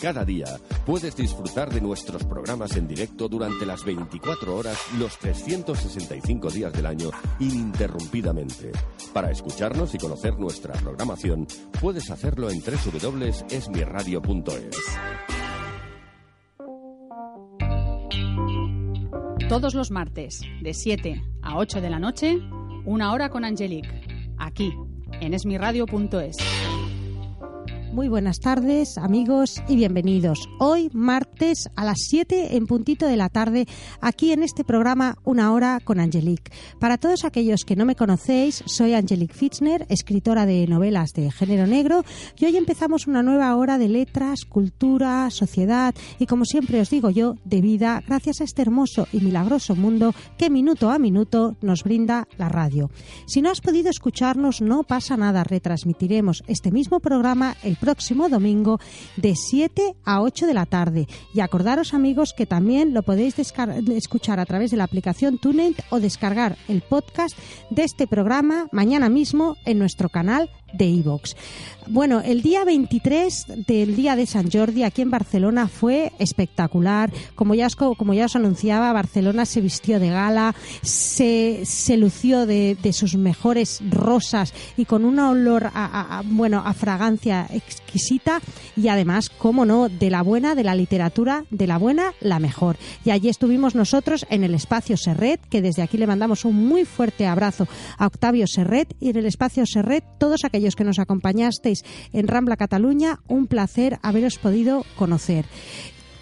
Cada día puedes disfrutar de nuestros programas en directo durante las 24 horas, los 365 días del año, ininterrumpidamente. Para escucharnos y conocer nuestra programación, puedes hacerlo en www.esmiradio.es. Todos los martes, de 7 a 8 de la noche, una hora con Angelique, aquí, en esmiradio.es. Muy buenas tardes, amigos, y bienvenidos. Hoy, martes, a las 7 en puntito de la tarde, aquí en este programa Una Hora con Angelique. Para todos aquellos que no me conocéis, soy Angelique Fitzner, escritora de novelas de género negro, y hoy empezamos una nueva hora de letras, cultura, sociedad y, como siempre os digo yo, de vida, gracias a este hermoso y milagroso mundo que minuto a minuto nos brinda la radio. Si no has podido escucharnos, no pasa nada, retransmitiremos este mismo programa el próximo domingo de 7 a 8 de la tarde. Y acordaros amigos que también lo podéis escuchar a través de la aplicación TuneIn o descargar el podcast de este programa mañana mismo en nuestro canal de iVoox. Bueno, el día 23 del día de San Jordi aquí en Barcelona fue espectacular. Como ya os, como ya os anunciaba, Barcelona se vistió de gala, se, se lució de, de sus mejores rosas y con un olor a, a, bueno, a fragancia exquisita y además, cómo no, de la buena, de la literatura, de la buena, la mejor. Y allí estuvimos nosotros en el espacio Serret, que desde aquí le mandamos un muy fuerte abrazo a Octavio Serret y en el espacio Serret todos aquellos que nos acompañasteis en Rambla Cataluña, un placer haberos podido conocer.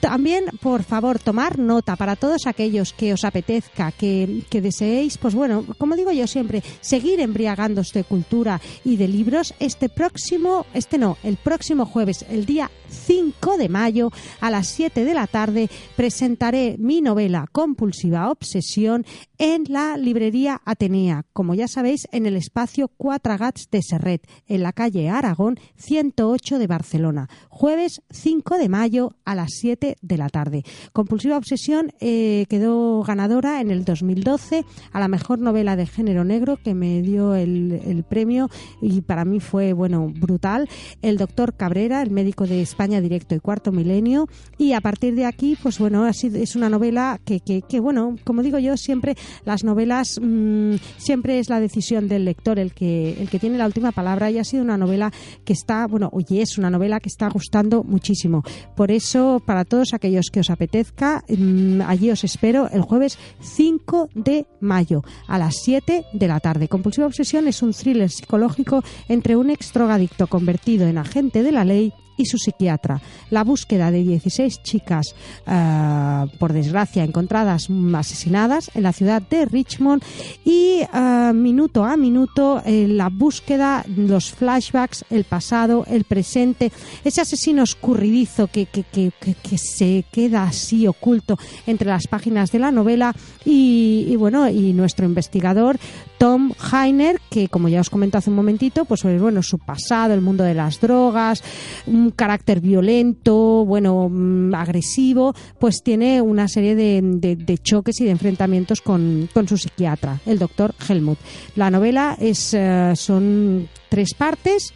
También, por favor, tomar nota para todos aquellos que os apetezca, que, que, deseéis, pues bueno, como digo yo siempre, seguir embriagándoos de cultura y de libros. Este próximo, este no, el próximo jueves, el día 5 de mayo, a las 7 de la tarde, presentaré mi novela Compulsiva Obsesión en la librería Atenea, como ya sabéis, en el espacio Cuatro Gats de Serret, en la calle Aragón 108 de Barcelona. Jueves 5 de mayo a las 7 de la tarde. Compulsiva Obsesión eh, quedó ganadora en el 2012 a la mejor novela de género negro que me dio el, el premio y para mí fue, bueno, brutal. El doctor Cabrera, el médico de España Directo y Cuarto Milenio y a partir de aquí, pues bueno, es una novela que, que, que bueno, como digo yo, siempre las novelas mmm, siempre es la decisión del lector el que, el que tiene la última palabra y ha sido una novela que está, bueno, oye, es una novela que está gustando muchísimo. Por eso, para todos aquellos que os apetezca, mmm, allí os espero el jueves 5 de mayo a las 7 de la tarde. Compulsiva Obsesión es un thriller psicológico entre un extrogadicto convertido en agente de la ley y su psiquiatra. La búsqueda de 16 chicas, uh, por desgracia, encontradas asesinadas en la ciudad de Richmond y uh, minuto a minuto eh, la búsqueda, los flashbacks, el pasado, el presente, ese asesino escurridizo que, que, que, que, se queda así oculto entre las páginas de la novela y bueno, y nuestro investigador Tom Heiner, que como ya os comento hace un momentito, pues bueno, su pasado, el mundo de las drogas, un carácter violento, bueno, agresivo, pues tiene una serie de, choques y de enfrentamientos con, con, su psiquiatra, el doctor Helmut. La novela es, uh, son tres partes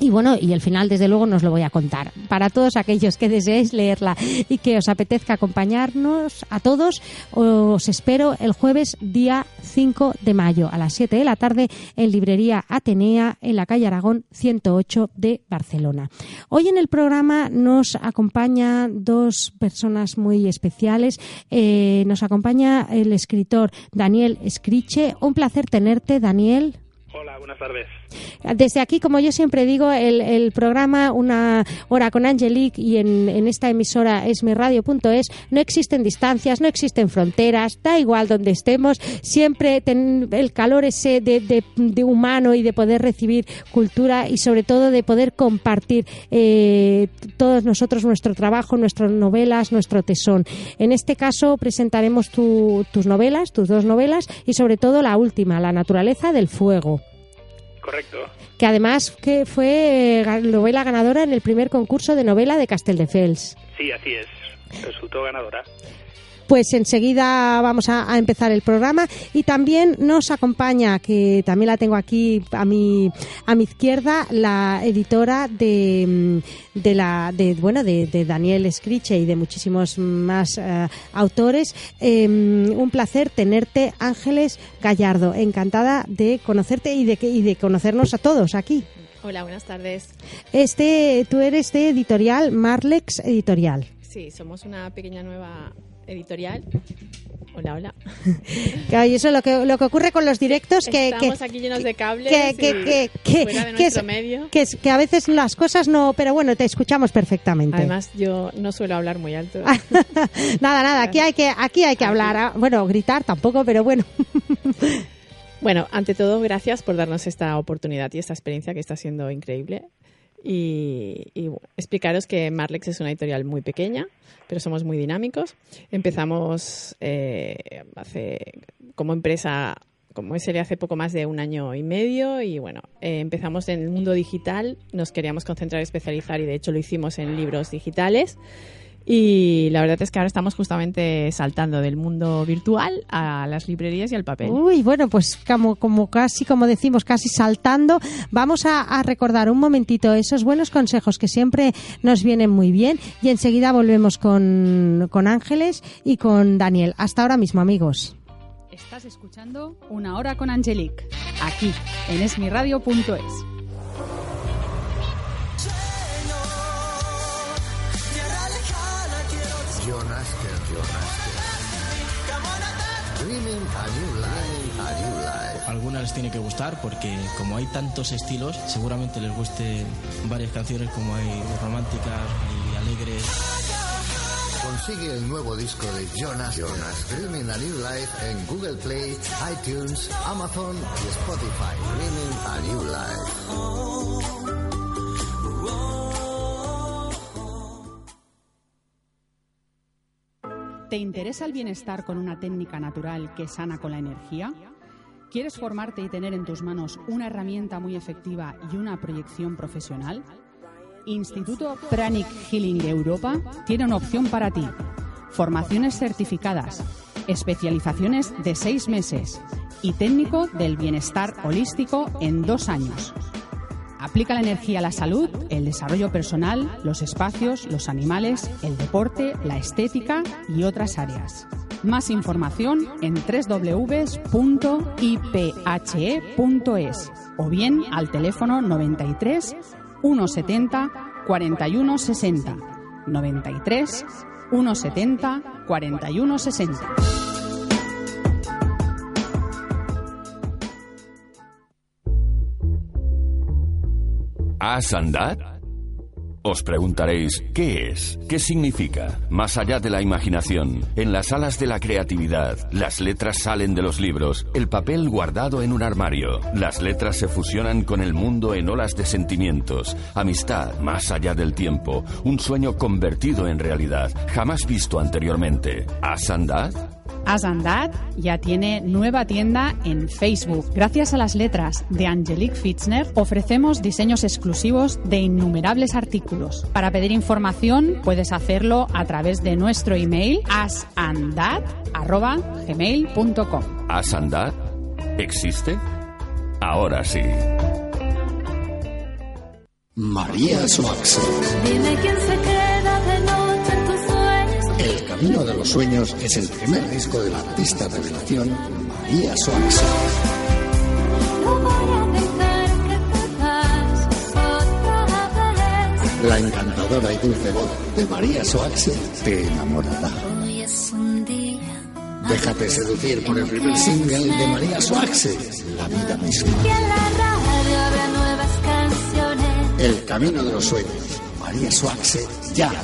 Y bueno, y el final, desde luego, nos lo voy a contar. Para todos aquellos que deseéis leerla y que os apetezca acompañarnos a todos, os espero el jueves día 5 de mayo a las 7 de la tarde en Librería Atenea en la calle Aragón 108 de Barcelona. Hoy en el programa nos acompañan dos personas muy especiales. Eh, nos acompaña el escritor Daniel Escriche. Un placer tenerte, Daniel. Hola, buenas tardes. Desde aquí, como yo siempre digo, el, programa Una Hora con Angelique y en, esta emisora esmiradio.es no existen distancias, no existen fronteras, da igual donde estemos, siempre el calor ese de, humano y de poder recibir cultura y sobre todo de poder compartir eh, todos nosotros nuestro trabajo, nuestras novelas, nuestro tesón. En este caso presentaremos tus novelas, tus dos novelas y sobre todo la última, La naturaleza del fuego. Correcto. Que además que fue eh, novela ganadora en el primer concurso de novela de Castelldefels. Sí, así es. Resultó ganadora pues enseguida vamos a, empezar el programa y también nos acompaña, que también la tengo aquí a mi, a mi izquierda, la editora de, mm, de la de bueno de, Daniel Escriche y de muchísimos más eh, autores. Em, un placer tenerte, Ángeles Gallardo. Encantada de conocerte y de, y de conocernos a todos aquí. Hola, buenas tardes. Este, tú eres de editorial Marlex Editorial. Sí, somos una pequeña nueva editorial. Hola, hola. y eso es lo que, lo que ocurre con los directos. Que, Estamos aquí llenos de cables que, que, que, fuera de nuestro medio. Que, que a veces las cosas no... Pero bueno, te escuchamos perfectamente. Además, yo no suelo hablar muy alto. nada, nada. Aquí hay que, aquí hay que hablar. Ah, bueno, gritar tampoco, pero bueno. bueno, ante todo, gracias por darnos esta oportunidad y esta experiencia que está siendo increíble. Y, explicaros que Marlex es una editorial muy pequeña, pero somos muy dinámicos. Empezamos eh, hace, como empresa, como sería hace poco más de un año y medio, y bueno, eh, empezamos en el mundo digital, nos queríamos concentrar, especializar, y de hecho lo hicimos en libros digitales. Y la verdad es que ahora estamos justamente saltando del mundo virtual a las librerías y al papel. Uy, bueno, pues como, como casi, como decimos, casi saltando, vamos a, recordar un momentito esos buenos consejos que siempre nos vienen muy bien y enseguida volvemos con, con Ángeles y con Daniel. Hasta ahora mismo, amigos. Estás escuchando Una Hora con Angelique, aquí en esmiradio.es. Algunas les tiene que gustar porque como hay tantos estilos, seguramente les guste varias canciones como hay románticas y alegres. Consigue el nuevo disco de Jonas, Jonas, Dreaming a New Life en Google Play, iTunes, Amazon y Spotify. Dreaming a New Life. ¿Te interesa el bienestar con una técnica natural que sana con la energía? ¿Quieres formarte y tener en tus manos una herramienta muy efectiva y una proyección profesional? Instituto Pranic Healing Europa tiene una opción para ti. Formaciones certificadas, especializaciones de seis meses y técnico del bienestar holístico en dos años. Aplica la energía a la salud, el desarrollo personal, los espacios, los animales, el deporte, la estética y otras áreas. Más información en www.iphe.es o bien al teléfono 93 170 41 60 93 170 41 60. ¿Has andado? Os preguntaréis, ¿qué es? ¿Qué significa? Más allá de la imaginación, en las alas de la creatividad, las letras salen de los libros, el papel guardado en un armario. Las letras se fusionan con el mundo en olas de sentimientos, amistad más allá del tiempo, un sueño convertido en realidad, jamás visto anteriormente. ¿Has andado? Asandad ya tiene nueva tienda en Facebook. Gracias a las letras de Angelique Fitzner ofrecemos diseños exclusivos de innumerables artículos. Para pedir información puedes hacerlo a través de nuestro email asandad@gmail.com. ¿Asandad? ¿Existe? Ahora sí. María Soax. Dime quién se queda Camino de los Sueños es el primer disco de la artista revelación María Soax. No voy a dejar que te vayas otra vez. La encantadora y dulce voz de María Soax te enamorará. Déjate seducir por el primer single de María Soaxe, La vida misma. El camino de los sueños. María Soaxe ya la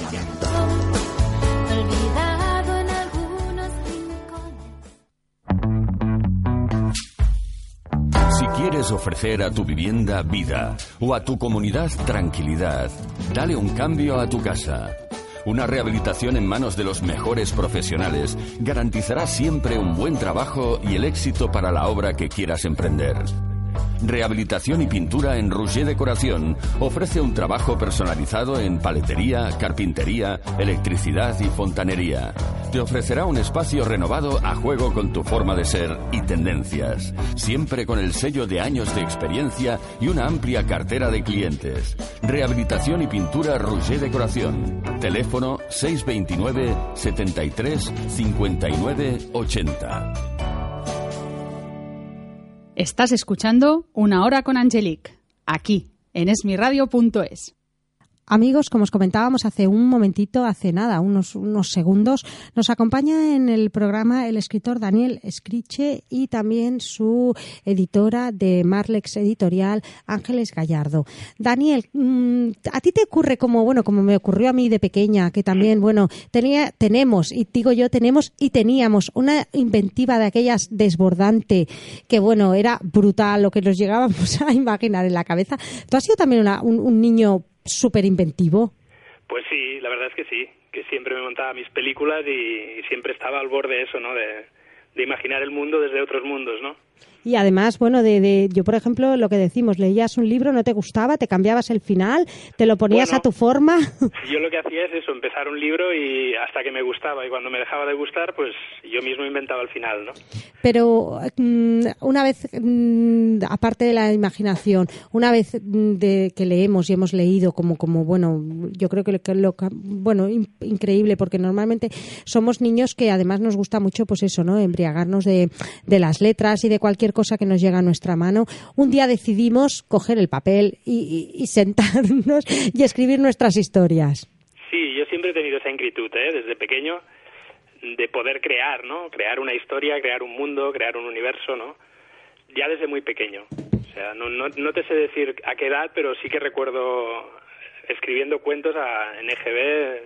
Ofrecer a tu vivienda vida o a tu comunidad tranquilidad, dale un cambio a tu casa. Una rehabilitación en manos de los mejores profesionales garantizará siempre un buen trabajo y el éxito para la obra que quieras emprender. Rehabilitación y pintura en Rouget Decoración ofrece un trabajo personalizado en paletería, carpintería, electricidad y fontanería. Te ofrecerá un espacio renovado a juego con tu forma de ser y tendencias, siempre con el sello de años de experiencia y una amplia cartera de clientes. Rehabilitación y pintura Rouget Decoración. Teléfono 629 73 59 80. Estás escuchando Una Hora con Angelique, aquí, en esmiradio.es. Amigos, como os comentábamos hace un momentito, hace nada, unos, unos segundos, nos acompaña en el programa el escritor Daniel Escriche y también su editora de Marlex Editorial, Ángeles Gallardo. Daniel, mm, a ti te ocurre como, bueno, como me ocurrió a mí de pequeña, que también, bueno, tenía, tenemos, y digo yo, tenemos y teníamos una inventiva de aquellas desbordante, que bueno, era brutal lo que nos llegábamos a imaginar en la cabeza. ¿Tú has sido también una- un, un niño súper inventivo? Pues sí, la verdad es que sí, que siempre me montaba mis películas y, y siempre estaba al borde de eso, ¿no? De, de imaginar el mundo desde otros mundos, ¿no? Y además, bueno, de, de- yo por ejemplo, lo que decimos, leías un libro, no te gustaba, te cambiabas el final, te lo ponías Bueno. a tu forma. Yo lo que hacía es eso, empezar un libro y hasta que me gustaba y cuando me dejaba de gustar, pues yo mismo inventaba el final, ¿no? Pero mm, una vez, mm, aparte de la imaginación, una vez mm, de que leemos y hemos leído como, como bueno, yo creo que lo, que lo bueno, in- increíble, porque normalmente somos niños que además nos gusta mucho, pues eso, ¿no? Embriagarnos de, de las letras y de cualquier cosa que nos llega a nuestra mano. Un día decidimos coger el papel y, y- sentarnos y escribir nuestras historias. Sí, yo siempre he tenido esa inquietud, ¿eh? Desde pequeño, de poder crear, ¿no? Crear una historia, crear un mundo, crear un universo, ¿no? Ya desde muy pequeño. O sea, no, no, no te sé decir a qué edad, pero sí que recuerdo escribiendo cuentos a, en EGB,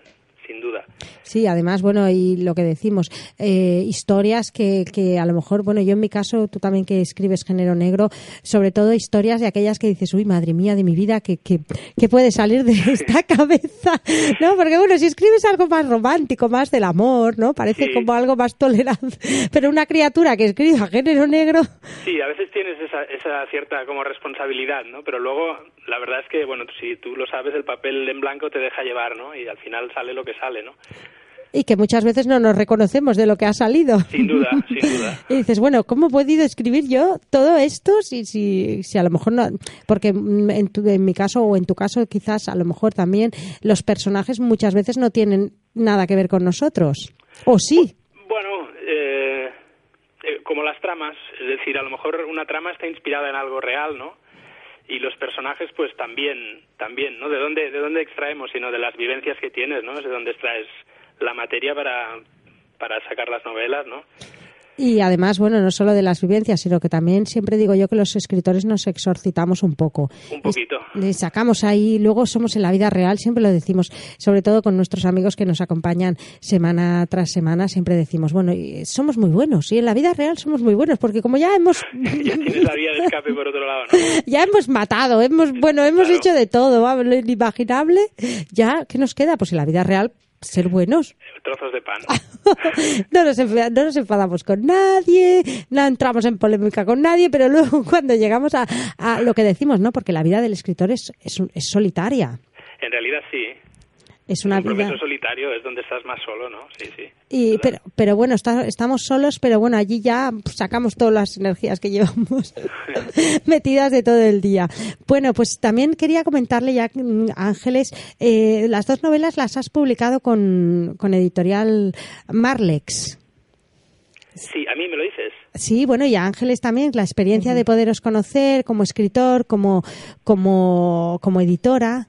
sin duda. Sí, además, bueno, y lo que decimos, eh, historias que, que a lo mejor, bueno, yo en mi caso, tú también que escribes género negro, sobre todo historias de aquellas que dices, uy, madre mía de mi vida, que, que, que puede salir de esta cabeza, ¿no? Porque bueno, si escribes algo más romántico, más del amor, ¿no? Parece Sí. como algo más tolerable, pero una criatura que escriba género negro, Sí, a veces tienes esa, esa cierta como responsabilidad, ¿no? Pero luego, la verdad es que, bueno, si tú lo sabes, el papel en blanco te deja llevar, ¿no? Y al final sale lo que sale, ¿no? y que muchas veces no nos reconocemos de lo que ha salido. Sin duda, sin duda. Y dices, bueno, ¿cómo he podido escribir yo todo esto si, si, si a lo mejor no... Porque mm, en, tu- en mi caso o en tu caso quizás a lo mejor también los personajes muchas veces no tienen nada que ver con nosotros. ¿O sí? Bueno, eh, eh, como las tramas, es decir, a lo mejor una trama está inspirada en algo real, ¿no? Y los personajes, pues también, también, ¿no? ¿De dónde, de dónde extraemos? Sino de las vivencias que tienes, ¿no? De dónde extraes la materia para, para sacar las novelas, ¿no? Y además, bueno, no solo de las vivencias, sino que también siempre digo yo que los escritores nos exorcitamos un poco. Un poquito. Le sacamos ahí, luego somos en la vida real, siempre lo decimos, sobre todo con nuestros amigos que nos acompañan semana tras semana, siempre decimos, bueno, y somos muy buenos, y en la vida real somos muy buenos, porque como ya hemos, Ya tienes la vía de escape por otro lado, ¿no? ya hemos matado, hemos, bueno, hemos Claro. hecho de todo, lo inimaginable, ya, ¿qué nos queda? Pues en la vida real, ser buenos. Trozos de pan. No nos, enfa- no nos enfadamos con nadie, no entramos en polémica con nadie, pero luego cuando llegamos a, a lo que decimos, ¿no? Porque la vida del escritor es, es, es solitaria. En realidad sí. Es una un vida... proceso solitario es donde estás más solo, ¿no? Sí, sí. Y, pero, pero bueno, está- estamos solos, pero bueno, allí ya sacamos todas las energías que llevamos metidas de todo el día. Bueno, pues también quería comentarle ya, mm, Ángeles, eh, las dos novelas las has publicado con, con editorial Marlex. Sí, a mí me lo dices. Sí, bueno, y a Ángeles también, la experiencia de poderos conocer como escritor, como, como, como editora.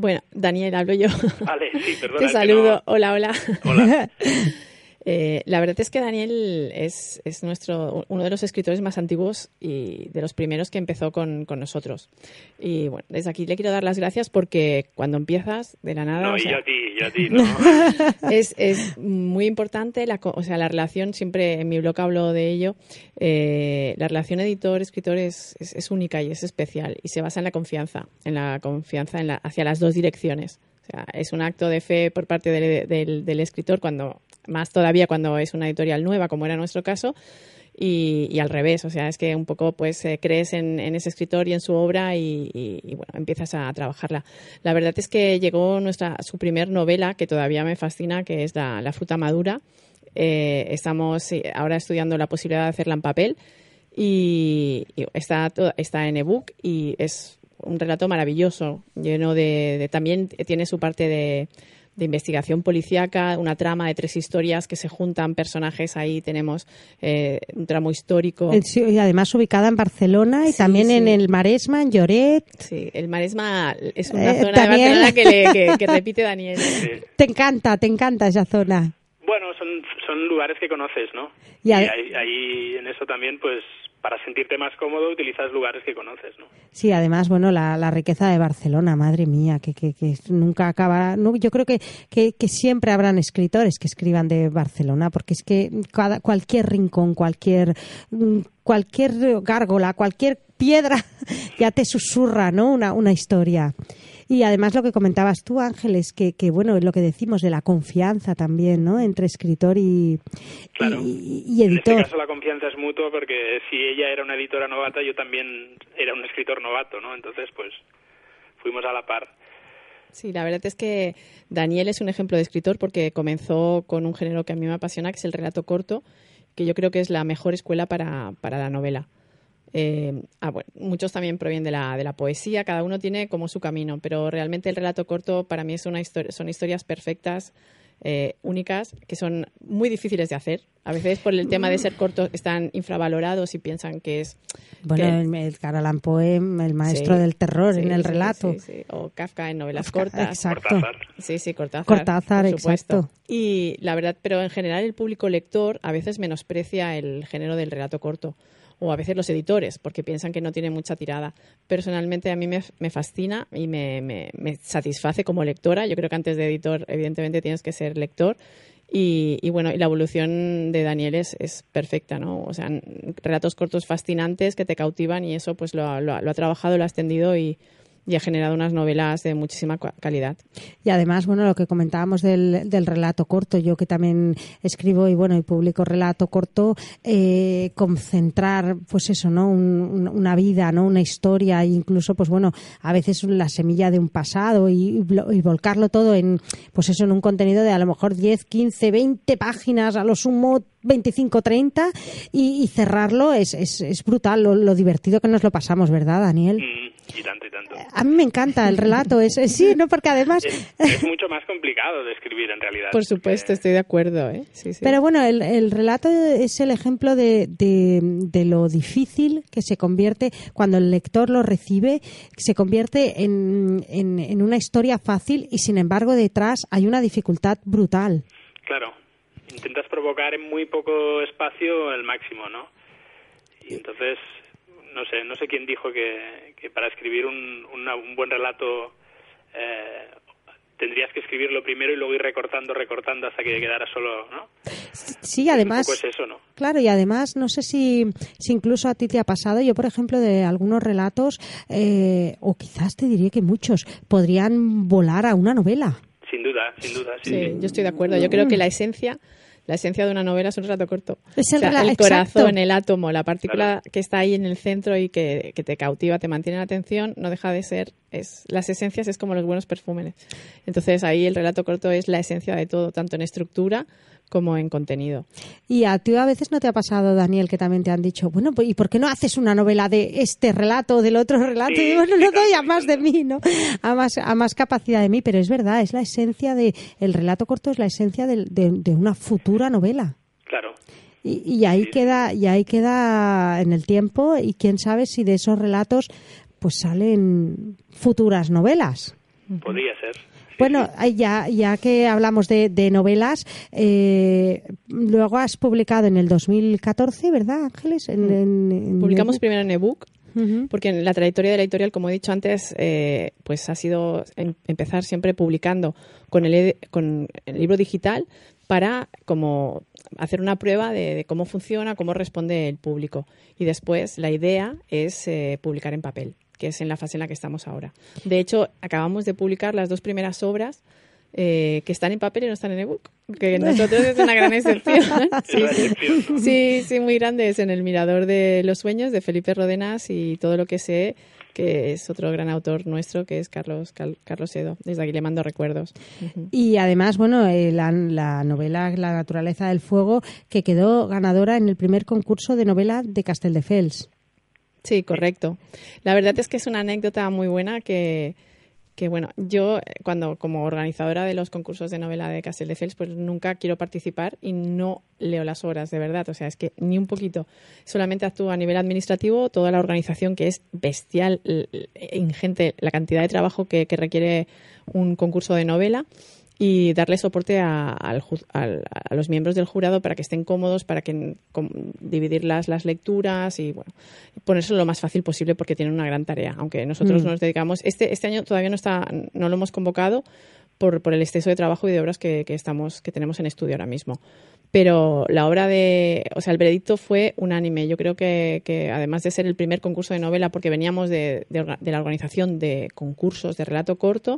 Bueno, Daniel, hablo yo. Vale, sí, perdona. Te saludo. no- Hola, hola. Hola. Eh, la verdad es que Daniel es, es nuestro, uno de los escritores más antiguos y de los primeros que empezó con, con nosotros. Y bueno, desde aquí le quiero dar las gracias porque cuando empiezas de la nada... No, o sea, a ti, yo a ti, no. es, es muy importante, la, co- o sea, la relación, siempre en mi blog hablo de ello, eh, la relación editor-escritor es, es, es única y es especial y se basa en la confianza, en la confianza en la, hacia las dos direcciones. O sea, es un acto de fe por parte del, del- del escritor, cuando más todavía cuando es una editorial nueva, como era nuestro caso, y, y al revés, o sea, es que un poco pues eh, crees en, ese escritor y en su obra y, bueno, empiezas a trabajarla. La verdad es que llegó nuestra su primer novela, que todavía me fascina, que es La, fruta madura. Eh, estamos eh, ahora estudiando la posibilidad de hacerla en papel y, está, está en ebook y es un relato maravilloso, lleno de- también tiene su parte de, de investigación policíaca, una trama de tres historias que se juntan personajes ahí tenemos eh, un tramo histórico. Sí, y además ubicada en Barcelona y Sí, también en sí. el Maresma, en Lloret. Sí, el Maresma es una Eh, zona Daniel. de Barcelona que, le- que- que repite Daniel. Te encanta, te encanta esa zona. Bueno, son, son lugares que conoces, ¿no? Y Y, ahí, ahí en eso también, pues, para sentirte más cómodo, utilizas lugares que conoces, ¿no? Sí, además, bueno, la, la riqueza de Barcelona, madre mía, que, que, nunca acabará. no, yo creo que, que, que siempre habrán escritores que escriban de Barcelona, porque es que cada, cualquier rincón, cualquier, mm, cualquier gárgola, cualquier piedra ya te susurra, ¿no? Una, una historia. Y además lo que comentabas tú, Ángeles, que, que bueno, lo que decimos de la confianza también, ¿no? Entre escritor y, Claro. y, y En este editor. caso la confianza es mutua porque si ella era una editora novata, yo también era un escritor novato, ¿no? Entonces, pues, fuimos a la par. Sí, la verdad es que Daniel es un ejemplo de escritor porque comenzó con un género que a mí me apasiona, que es el relato corto, que yo creo que es la mejor escuela para, para la novela. Eh, ah, bueno, muchos también provienen de la, de la poesía, cada uno tiene como su camino, pero realmente el relato corto para mí es una historia, son historias perfectas, eh, únicas, que son muy difíciles de hacer. A veces por el tema de ser cortos están infravalorados y piensan que es... Bueno, que- el, el Edgar Allan Poe, el maestro Sí, del terror sí, en el relato. sí. O Kafka en novelas Kafka, cortas. exacto. Cortázar. Sí, sí, Cortázar. Cortázar, por supuesto. exacto. Y la verdad, pero en general el público lector a veces menosprecia el género del relato corto. O a veces los editores, porque piensan que no tiene mucha tirada. Personalmente a mí me, me fascina y me, me- me satisface como lectora. Yo creo que antes de editor, evidentemente, tienes que ser lector. Y, y bueno, y la evolución de Daniel es, es perfecta, ¿no? O sea, relatos cortos fascinantes que te cautivan y eso pues lo, lo lo ha trabajado, lo ha extendido y, y ha generado unas novelas de muchísima calidad. Y además, bueno, lo que comentábamos del, del relato corto, yo que también escribo y bueno, y publico relato corto, eh, concentrar, pues eso, ¿no? Un- un- una vida, ¿no? Una historia, e incluso, pues bueno, a veces la semilla de un pasado y, volcarlo todo en, pues eso, en un contenido de a lo mejor 10, 15, 20 páginas, a lo sumo 25, 30 y, y cerrarlo es, es, es brutal lo, lo divertido que nos lo pasamos, ¿verdad, Daniel? Mm, y tanto, y tanto. A mí me encanta el relato, es, sí, ¿no? Porque además... Es, es mucho más complicado de escribir en realidad. Por supuesto, estoy de acuerdo. ¿eh? Sí, sí. Pero bueno, el, el relato es el ejemplo de, de, de lo difícil que se convierte cuando el lector lo recibe, se convierte en, en, en una historia fácil y sin embargo detrás hay una dificultad brutal. Claro, intentas provocar en muy poco espacio el máximo, ¿no? Y entonces, no sé, no sé quién dijo que, que para escribir un, una- un buen relato eh, tendrías que escribirlo primero y luego ir recortando, recortando hasta que quedara solo, ¿no? Sí, además... Un poco es eso, ¿no? Claro, y además, no sé si, si incluso a ti te ha pasado, yo por ejemplo de algunos relatos, eh, o quizás te diría que muchos, podrían volar a una novela. Sin duda, sin duda, sí. Sí, sí. yo estoy de acuerdo. Yo creo que la esencia, La esencia de una novela es un relato corto. Es el O sea, rela- el exacto. corazón, el átomo, la partícula que está ahí en el centro y que, que te cautiva, te mantiene la atención, no deja de ser. Es, las esencias es como los buenos perfumes. Entonces ahí el relato corto es la esencia de todo, tanto en estructura como en contenido. Y a ti a veces no te ha pasado, Daniel, que también te han dicho, bueno, pues, ¿y por qué no haces una novela de este relato o del otro relato? Sí, y bueno, no doy a más de mí, ¿no? A más, a más capacidad de mí, pero es verdad, es la esencia de, el relato corto es la esencia del- de, de una futura novela. Claro. Y, y ahí Sí. queda, y ahí queda en el tiempo, y quién sabe si de esos relatos pues salen futuras novelas. Podría ser. Bueno, ya, ya que hablamos de, de novelas, eh, luego has publicado en el 2014, ¿verdad, Ángeles? En- en- en Publicamos primero en ebook, porque en la trayectoria de la editorial, como he dicho antes, eh, pues ha sido em- empezar siempre publicando con el, con el libro digital para como hacer una prueba de, de cómo funciona, cómo responde el público. Y después la idea es eh, publicar en papel, que es en la fase en la que estamos ahora. De hecho, acabamos de publicar las dos primeras obras eh, que están en papel y no están en ebook, que nosotros es una gran excepción. Sí, sí, muy grande. Es en El Mirador de los Sueños de Felipe Rodenas y todo lo que sé, que es otro gran autor nuestro, que es Carlos, Cal- Carlos Edo. Desde aquí le mando recuerdos. Y además, bueno, eh, la, la novela La naturaleza del fuego, que quedó ganadora en el primer concurso de novela de Castelldefels. Sí, correcto. La verdad es que es una anécdota muy buena que, que bueno, yo eh, cuando como organizadora de los concursos de novela de Castelldefels, pues nunca quiero participar y no leo las obras, de verdad. O sea, es que ni un poquito. Solamente actúo a nivel administrativo, toda la organización que es bestial, l- ingente, la cantidad de trabajo que, que requiere un concurso de novela y darle soporte a, al al- a los miembros del jurado para que estén cómodos, para que com- dividir las, las lecturas y bueno, ponérselo lo más fácil posible porque tienen una gran tarea. Aunque nosotros Mm. nos dedicamos, este, este año todavía no está, no lo hemos convocado por, por el exceso de trabajo y de obras que, que estamos, que tenemos en estudio ahora mismo. Pero la obra de, o sea, el veredicto fue unánime. Yo creo que, que además de ser el primer concurso de novela, porque veníamos de, de orga- de la organización de concursos de relato corto,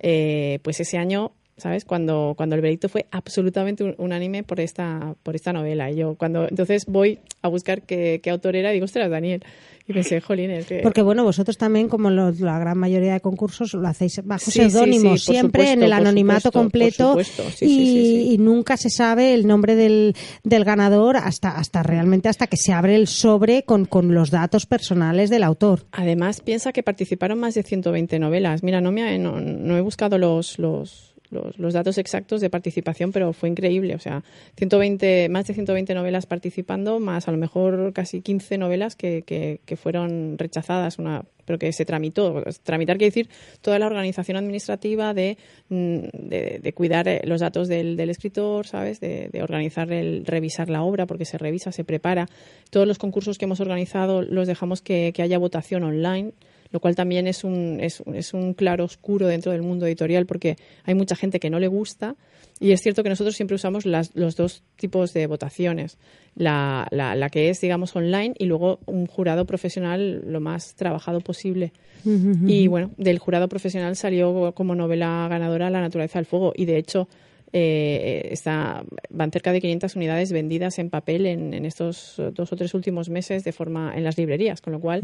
eh, pues ese año, ¿sabes? Cuando, cuando el veredicto fue absolutamente un- unánime por esta, por esta novela. Y yo cuando entonces voy a buscar qué, qué autor era y digo, ostras, Daniel. Y pensé, jolín, es que... Porque bueno, vosotros también, como la gran mayoría de concursos, lo hacéis bajo Sí, seudónimo, sí, siempre en el anonimato supuesto, completo supuesto. Sí, y, sí, sí, sí. y nunca se sabe el nombre del, del ganador hasta, hasta realmente hasta que se abre el sobre con, con los datos personales del autor. Además, piensa que participaron más de 120 novelas. Mira, no, me, no, no he buscado los, los, los, los datos exactos de participación, pero fue increíble. O sea, 120, más de 120 novelas participando, más a lo mejor casi 15 novelas que, que, que fueron rechazadas, una, pero que se tramitó. Tramitar quiere decir toda la organización administrativa de, mm, de, cuidar eh, los datos del, del escritor, ¿sabes? De, de organizar, el, revisar la obra, porque se revisa, se prepara. Todos los concursos que hemos organizado los dejamos que, que haya votación online lo cual también es un, es, es un claro oscuro dentro del mundo editorial porque hay mucha gente que no le gusta y es cierto que nosotros siempre usamos las, los dos tipos de votaciones, la, la, la que es, digamos, online y luego un jurado profesional lo más trabajado posible. Y bueno, del jurado profesional salió como novela ganadora La naturaleza del fuego y de hecho eh, está, van cerca de 500 unidades vendidas en papel en, en estos dos o tres últimos meses de forma en las librerías, con lo cual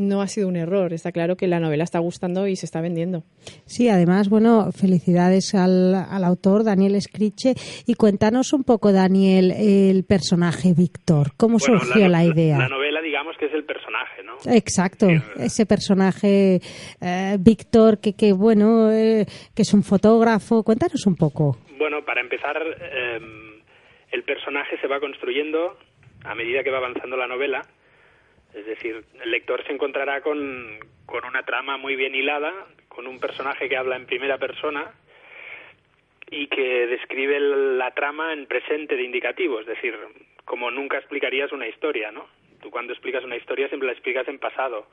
no ha sido un error. Está claro que la novela está gustando y se está vendiendo. Sí, además, bueno, felicidades al, al autor, Daniel Escriche. Y cuéntanos un poco, Daniel, el personaje Víctor. ¿Cómo Bueno, surgió la, no- idea? La novela, digamos que es el personaje. Exacto, ese personaje eh, Víctor, que, que bueno, eh, que es un fotógrafo. Cuéntanos un poco. Bueno, para empezar, eh, el personaje se va construyendo a medida que va avanzando la novela. Es decir, el lector se encontrará con, con una trama muy bien hilada, con un personaje que habla en primera persona y que describe la trama en presente de indicativo, es decir, como nunca explicarías una historia, ¿no? Tú cuando explicas una historia siempre la explicas en pasado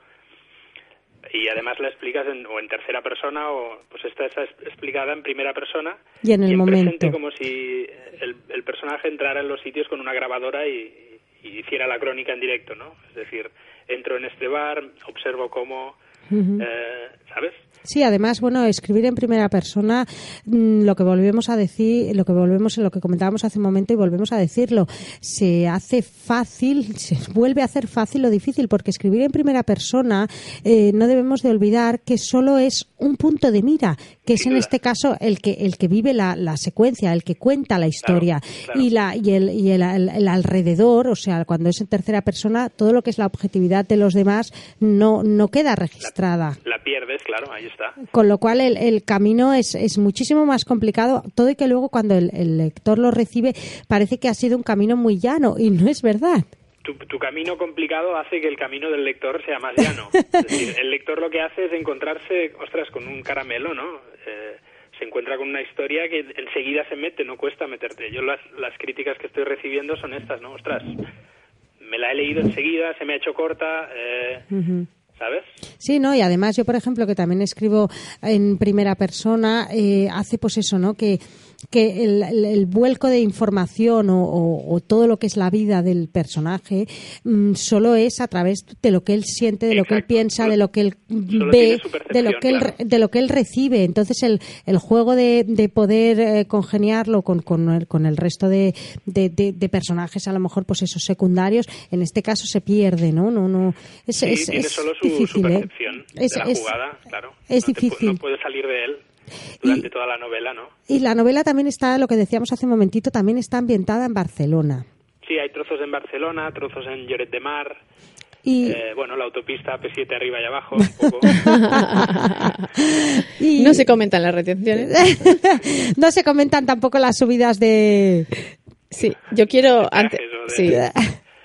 y además la explicas en, o en tercera persona o pues esta está es- explicada en primera persona Y en el momento. presente como si el, el personaje entrara en los sitios con una grabadora y, y hiciera la crónica en directo, ¿no? Es decir, entro en este bar, observo cómo eh, ¿sabes? Sí, además, bueno, escribir en primera persona, mm, lo que volvemos a decir, lo que volvemos en lo que comentábamos hace un momento y volvemos a decirlo, se hace fácil, se vuelve a hacer fácil lo difícil, porque escribir en primera persona eh, no debemos de olvidar que solo es un punto de mira, que es en este caso el que el que vive la, la secuencia, el que cuenta la historia y la y, el, y el, el alrededor, o sea, cuando es en tercera persona, todo lo que es la objetividad de los demás no no queda registrada. La pierdes, claro, ahí está. Con lo cual el, el camino es, es muchísimo más complicado, todo y que luego cuando el, el lector lo recibe parece que ha sido un camino muy llano y no es verdad. Tu, tu camino complicado hace que el camino del lector sea más llano. Es decir, el lector lo que hace es encontrarse, ostras, con un caramelo, ¿no? Eh, se encuentra con una historia que enseguida se mete, no cuesta meterte. Yo las, las críticas que estoy recibiendo son estas, ¿no? Ostras, me la he leído enseguida, se me ha hecho corta, eh, ¿sabes? Sí, ¿no? Y además yo, por ejemplo, que también escribo en primera persona, eh, hace pues eso, ¿no? Que que el, el, el vuelco de información o, o, o, todo lo que es la vida del personaje mmm, solo es a través de lo que él siente, de lo que él piensa, de lo que él ve, de lo que él, claro. de lo que él recibe. Entonces el, el juego de, de poder eh, congeniarlo con, con, el, con el resto de, de, de, de personajes, a lo mejor pues esos secundarios, en este caso se pierde, ¿no? no, no es, Sí, es, tiene es solo su, difícil, su ¿eh? percepción Es- de la es- jugada, claro. es no te pu- difícil. no puede salir de él durante toda la novela, ¿no? Y la novela también está, lo que decíamos hace un momentito, también está ambientada en Barcelona. Sí, hay trozos en Barcelona, trozos en Lloret de Mar, Y, eh, bueno, la autopista P7 arriba y abajo, un poco. y- No se comentan las retenciones. no se comentan tampoco las subidas de... Sí, yo quiero antes, o de- sí,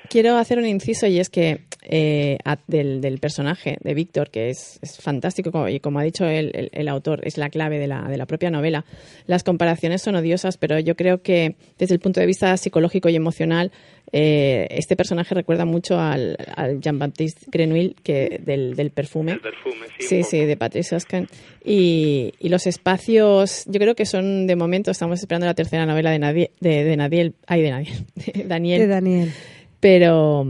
quiero hacer un inciso y es que eh, a- del, del personaje de Víctor, que es, es fantástico como- y como ha dicho el, el- el autor, es la clave de la, de la propia novela. Las comparaciones son odiosas, pero yo creo que desde el punto de vista psicológico y emocional, eh, este personaje recuerda mucho al, al Jean-Baptiste Grenouille que, del, del perfume. El perfume, sí. Sí, de Patricia Scan. Y, y los espacios, yo creo que son, de momento, estamos esperando la tercera novela de, Nadie, de, de Nadiel, ay, de Nadiel, de Daniel, de Daniel. pero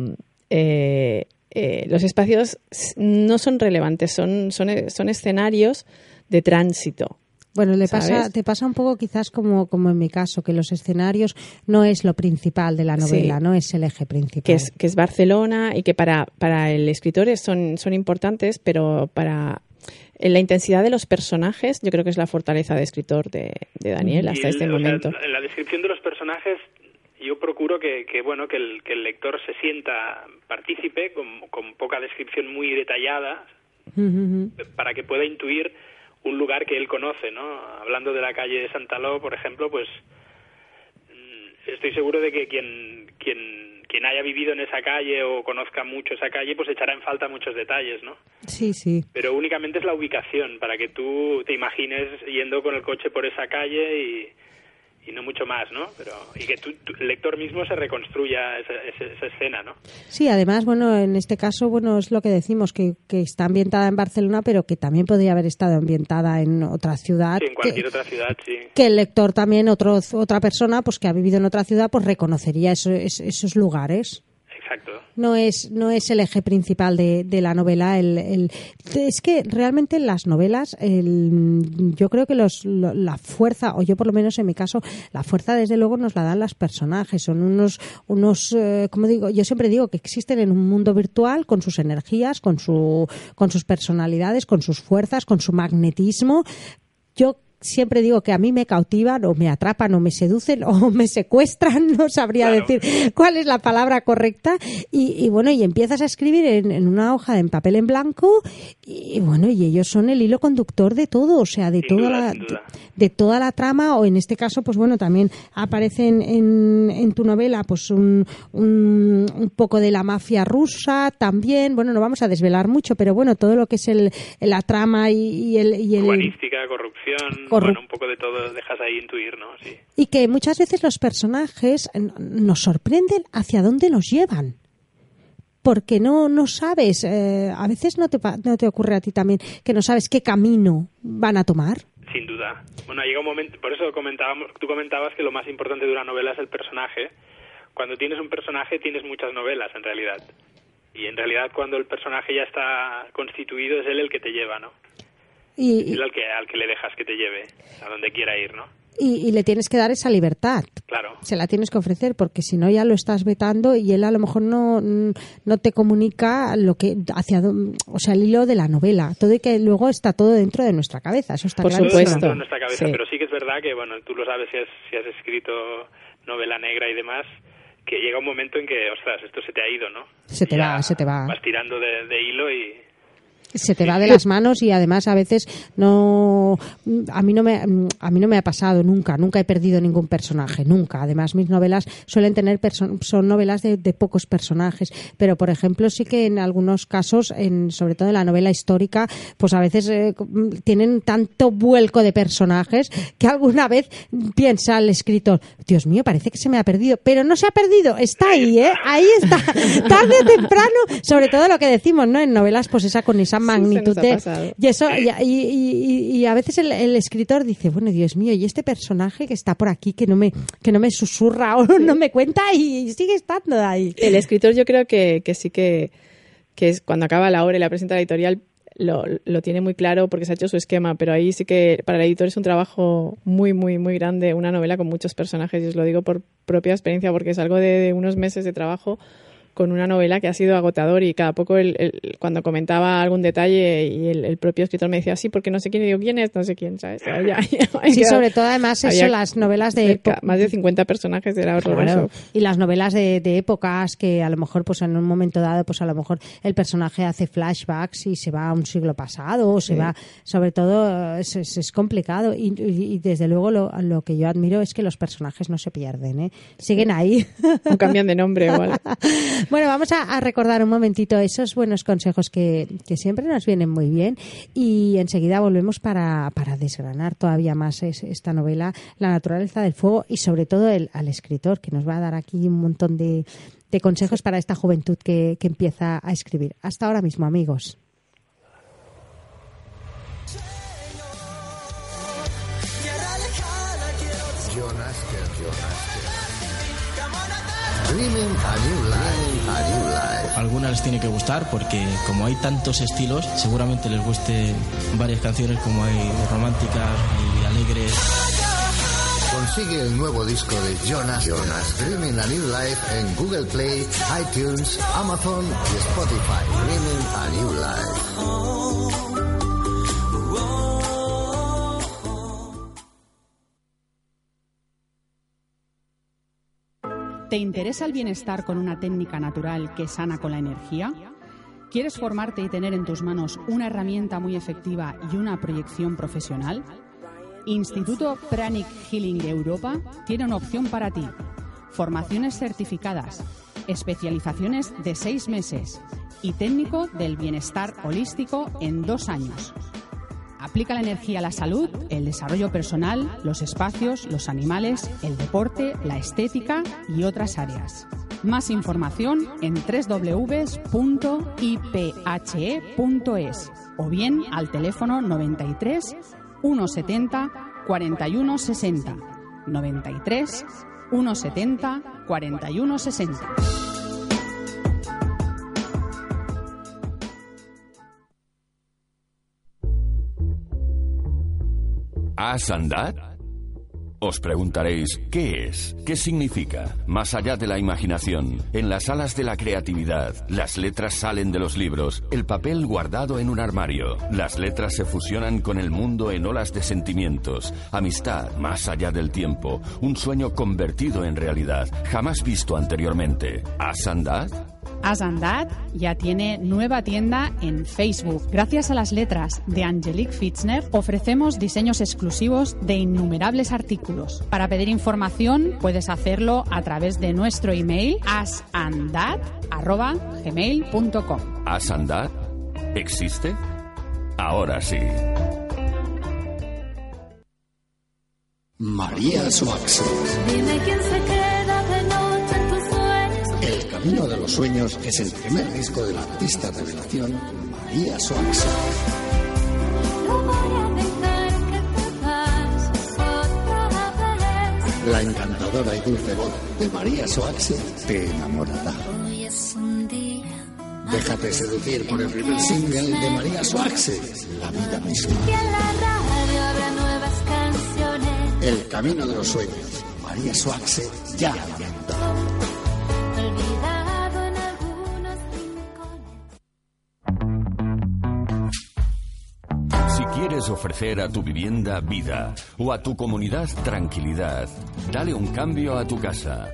eh, eh, los espacios no son relevantes, son, son, son escenarios de tránsito. Bueno, le ¿Sabes? pasa, te pasa un poco quizás como, como en mi caso, que los escenarios no es lo principal de la novela, Sí. no es el eje principal. que es, que es Barcelona y que para, para el escritor es- son, son importantes, pero para en la intensidad de los personajes, yo creo que es la fortaleza de escritor de, de Daniel Y hasta el- este o sea, momento. en la descripción de los personajes, yo procuro que, que, bueno que el, que el lector se sienta partícipe con, con poca descripción muy detallada para que pueda intuir un lugar que él conoce, ¿no? Hablando de la calle de Santaló, por ejemplo, pues mm, estoy seguro de que quien quien quien haya vivido en esa calle o conozca mucho esa calle, pues echará en falta muchos detalles, ¿no? Sí, sí. Pero únicamente es la ubicación, para que tú te imagines yendo con el coche por esa calle y, y no mucho más, ¿no? Pero y que tú, el lector mismo se reconstruya esa, esa- esa escena, ¿no? Sí, además, bueno, en este caso, bueno, es lo que decimos, que, que está ambientada en Barcelona, pero que también podría haber estado ambientada en otra ciudad. Sí, en cualquier que, otra ciudad, sí. que el lector también, otro, otra persona, pues que ha vivido en otra ciudad, pues reconocería eso- es- esos lugares. No es no es el eje principal de, de la novela el, es que realmente en las novelas el- yo creo que los lo- la fuerza o yo por lo menos en mi caso la fuerza desde luego nos la dan los personajes son unos unos eh, como digo yo siempre digo que existen en un mundo virtual con sus energías con su con sus personalidades con sus fuerzas con su magnetismo. Yo siempre digo que a mí me cautivan o me atrapan o me seducen o me secuestran, no sabría Claro. decir cuál es la palabra correcta. Y, y bueno, y empiezas a escribir en, en una hoja de en papel en blanco y, bueno, y ellos son el hilo conductor de todo, o sea, de Sin toda duda, la de toda la trama o en este caso pues bueno también aparece en, en, tu novela pues un, un, un poco de la mafia rusa también bueno no vamos a desvelar mucho pero bueno todo lo que es el, la trama y, y el, y el corrupción, Bueno, un poco de todo dejas ahí intuir, ¿no? Sí. y que muchas veces los personajes nos sorprenden hacia dónde nos llevan. Porque no, no sabes, eh, a veces no te, no te ocurre a ti también que no sabes qué camino van a tomar. Sin duda. Bueno, llega un momento, por eso comentábamos, tú comentabas que lo más importante de una novela es el personaje. Cuando tienes un personaje tienes muchas novelas en realidad. y en realidad cuando el personaje ya está constituido es él el que te lleva, ¿no? Y, Es al que, al que le dejas que te lleve a donde quiera ir, ¿no? y- y le tienes que dar esa libertad. Claro. Se la tienes que ofrecer porque si no ya lo estás vetando y él a lo mejor no, no te comunica lo que hacia o sea el hilo de la novela. Todo y que luego está todo dentro de nuestra cabeza. Eso está Por claro. Supuesto. dentro de nuestra cabeza, sí. pero sí que es verdad que, bueno, tú lo sabes si has, si has escrito novela negra y demás, que llega un momento en que, ostras, esto se te ha ido, ¿no? Se te Ya va, se te va. Vas tirando de, de hilo y... se te va de las manos y además a veces no a mí no me a mí no me ha pasado nunca nunca he perdido ningún personaje nunca. Además mis novelas suelen tener son novelas de, de pocos personajes pero por ejemplo sí que en algunos casos en sobre todo en la novela histórica pues a veces eh, tienen tanto vuelco de personajes que alguna vez piensa el escritor Dios mío parece que se me ha perdido pero no se ha perdido está ahí eh ahí está tarde o temprano sobre todo lo que decimos no en novelas pues esa con esa magnitud de y eso y, y- a veces el, el escritor dice bueno Dios mío y este personaje que está por aquí que no me que no me susurra o no me cuenta y sigue estando ahí El escritor yo creo que, que sí que, que es cuando acaba la obra y la presenta a la editorial lo, lo tiene muy claro porque se ha hecho su esquema, pero ahí sí que para el editor es un trabajo muy, muy, muy grande, una novela con muchos personajes y os lo digo por propia experiencia porque es algo de unos meses de trabajo con una novela que ha sido agotador y cada poco el, el- cuando comentaba algún detalle y el, el propio escritor me decía, sí, porque no sé quién, y digo, ¿quién es? No sé quién, ¿sabes? Ya- ya- ya- sí sobre todo además eso las novelas de cerca- época- más de 50 personajes era horroroso. Claro. Y las novelas de, de épocas que a lo mejor, pues en un momento dado, pues a lo mejor el personaje hace flashbacks y se va a un siglo pasado o se Sí. va, sobre todo, es, es- es complicado. Y, y- y desde luego lo, lo que yo admiro es que los personajes no se pierden, ¿eh? siguen ahí. O cambian de nombre o algo. Bueno, vamos a, recordar un momentito esos buenos consejos que, que siempre nos vienen muy bien y enseguida volvemos para, para desgranar todavía más es- esta novela, La naturaleza del fuego y sobre todo el, al escritor que nos va a dar aquí un montón de, de consejos para esta juventud que, que empieza a escribir. Hasta ahora mismo, amigos. Algunas les tiene que gustar porque como hay tantos estilos, seguramente les guste varias canciones como hay románticas y alegres. Consigue el nuevo disco de Jonas, Jonas Dreaming a New Life en Google Play, iTunes, Amazon y Spotify. ¿Te interesa el bienestar con una técnica natural que sana con la energía? ¿Quieres formarte y tener en tus manos una herramienta muy efectiva y una proyección profesional? Instituto Pranic Healing Europa tiene una opción para ti. Formaciones certificadas, especializaciones de seis meses y técnico del bienestar holístico en dos años. Aplica la energía a la salud, el desarrollo personal, los espacios, los animales, el deporte, la estética y otras áreas. Más información en www.iphe.es o bien al teléfono 93 170 41 60. 93 170 41 60. ¿Has andad? Os preguntaréis, ¿qué es? ¿Qué significa? Más allá de la imaginación, en las alas de la creatividad, las letras salen de los libros, el papel guardado en un armario. Las letras se fusionan con el mundo en olas de sentimientos, amistad más allá del tiempo, un sueño convertido en realidad, jamás visto anteriormente. ¿Has andad? Asandad ya tiene nueva tienda en Facebook. Gracias a las letras de Angelique Fitzner ofrecemos diseños exclusivos de innumerables artículos. Para pedir información puedes hacerlo a través de nuestro email asandad@gmail.com. ¿Has andad? ¿Existe? Ahora sí. María Suaxo. Dime quién se queda El Camino de los Sueños es el primer disco de la artista revelación María Suaxo. No voy a dejar que te vayas otra vez. La encantadora y dulce voz de María Soaxi te enamorará. Déjate seducir por el primer single de María Suárez, La vida misma. El camino de los sueños. María Suárez, ya la Ofrecer a tu vivienda vida o a tu comunidad tranquilidad, dale un cambio a tu casa.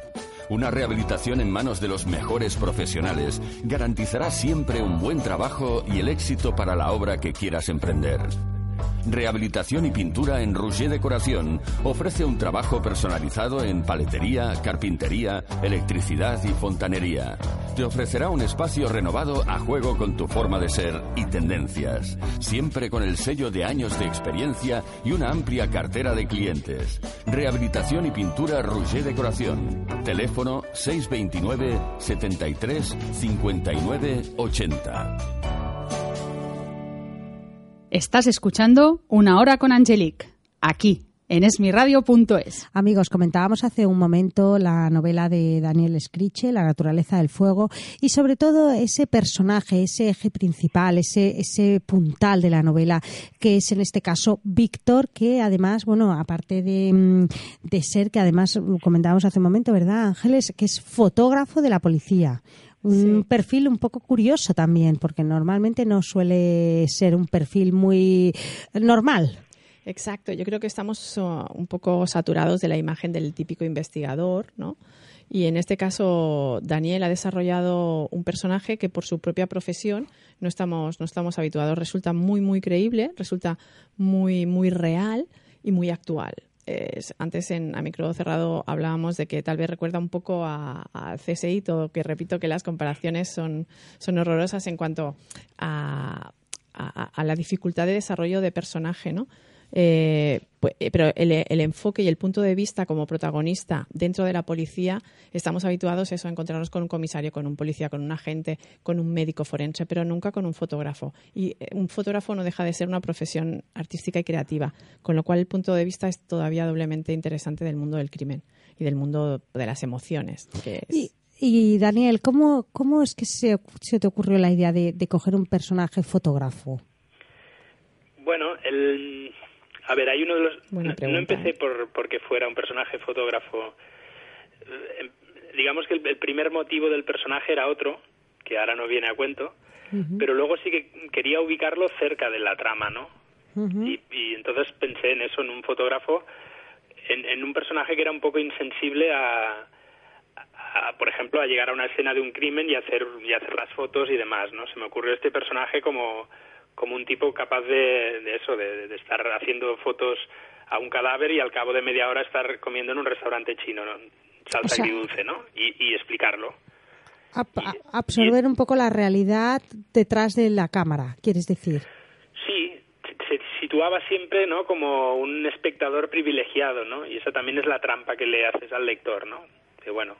Una rehabilitación en manos de los mejores profesionales garantizará siempre un buen trabajo y el éxito para la obra que quieras emprender. Rehabilitación y pintura en Rouget Decoración ofrece un trabajo personalizado en paletería, carpintería, electricidad y fontanería. Te ofrecerá un espacio renovado a juego con tu forma de ser y tendencias, siempre con el sello de años de experiencia y una amplia cartera de clientes. Rehabilitación y pintura Rouget Decoración. Teléfono 629 73 59 80. Estás escuchando Una Hora con Angelique, aquí, en esmiradio.es. Amigos, comentábamos hace un momento la novela de Daniel Scriche, La naturaleza del fuego, y sobre todo ese personaje, ese eje principal, ese, ese puntal de la novela, que es en este caso Víctor, que además, bueno, aparte de, mm, de ser, que además comentábamos hace un momento, ¿verdad, Ángeles? Que es fotógrafo de la policía. Un perfil un poco curioso también, porque normalmente no suele ser un perfil muy normal. Exacto, yo creo que estamos uh, un poco saturados de la imagen del típico investigador, ¿no? Y en este caso, Daniel ha desarrollado un personaje que por su propia profesión no estamos, no estamos habituados. Resulta muy, muy creíble, resulta muy, muy real y muy actual. Es- antes en a micro cerrado hablábamos de que tal vez recuerda un poco a, a CSI, todo que repito que las comparaciones son, son horrorosas en cuanto a, a- a la dificultad de desarrollo de personaje, ¿no? Eh, pues, eh, pero el, el enfoque y el punto de vista como protagonista dentro de la policía, estamos habituados a eso, a encontrarnos con un comisario, con un policía, con un agente, con un médico forense, pero nunca con un fotógrafo. Y eh, un fotógrafo no deja de ser una profesión artística y creativa, con lo cual el punto de vista es todavía doblemente interesante del mundo del crimen y del mundo de las emociones. Que es- Y, y, Daniel, ¿cómo, ¿cómo es que se, se te ocurrió la idea de, de coger un personaje fotógrafo? Bueno, el, a ver, hay uno de los... Buena no- empecé ¿eh? por porque fuera un personaje fotógrafo. Eh, em- Digamos que el, el primer motivo del personaje era otro, que ahora no viene a cuento, pero luego sí que quería ubicarlo cerca de la trama, ¿no? y, y entonces pensé en eso, en un fotógrafo, en, en un personaje que era un poco insensible a, a- por ejemplo, a llegar a una escena de un crimen y hacer y hacer las fotos y demás, ¿no? Se me ocurrió este personaje como como un tipo capaz de, de eso, de, de estar haciendo fotos a un cadáver y al cabo de media hora estar comiendo en un restaurante chino, ¿no? salsa O sea- agridulce, ¿no? Y, y explicarlo. A- absorber un poco la realidad detrás de la cámara, quieres decir. Sí, se se situaba siempre, ¿no? Como un espectador privilegiado, ¿no? Y esa también es la trampa que le haces al lector, ¿no? Que bueno,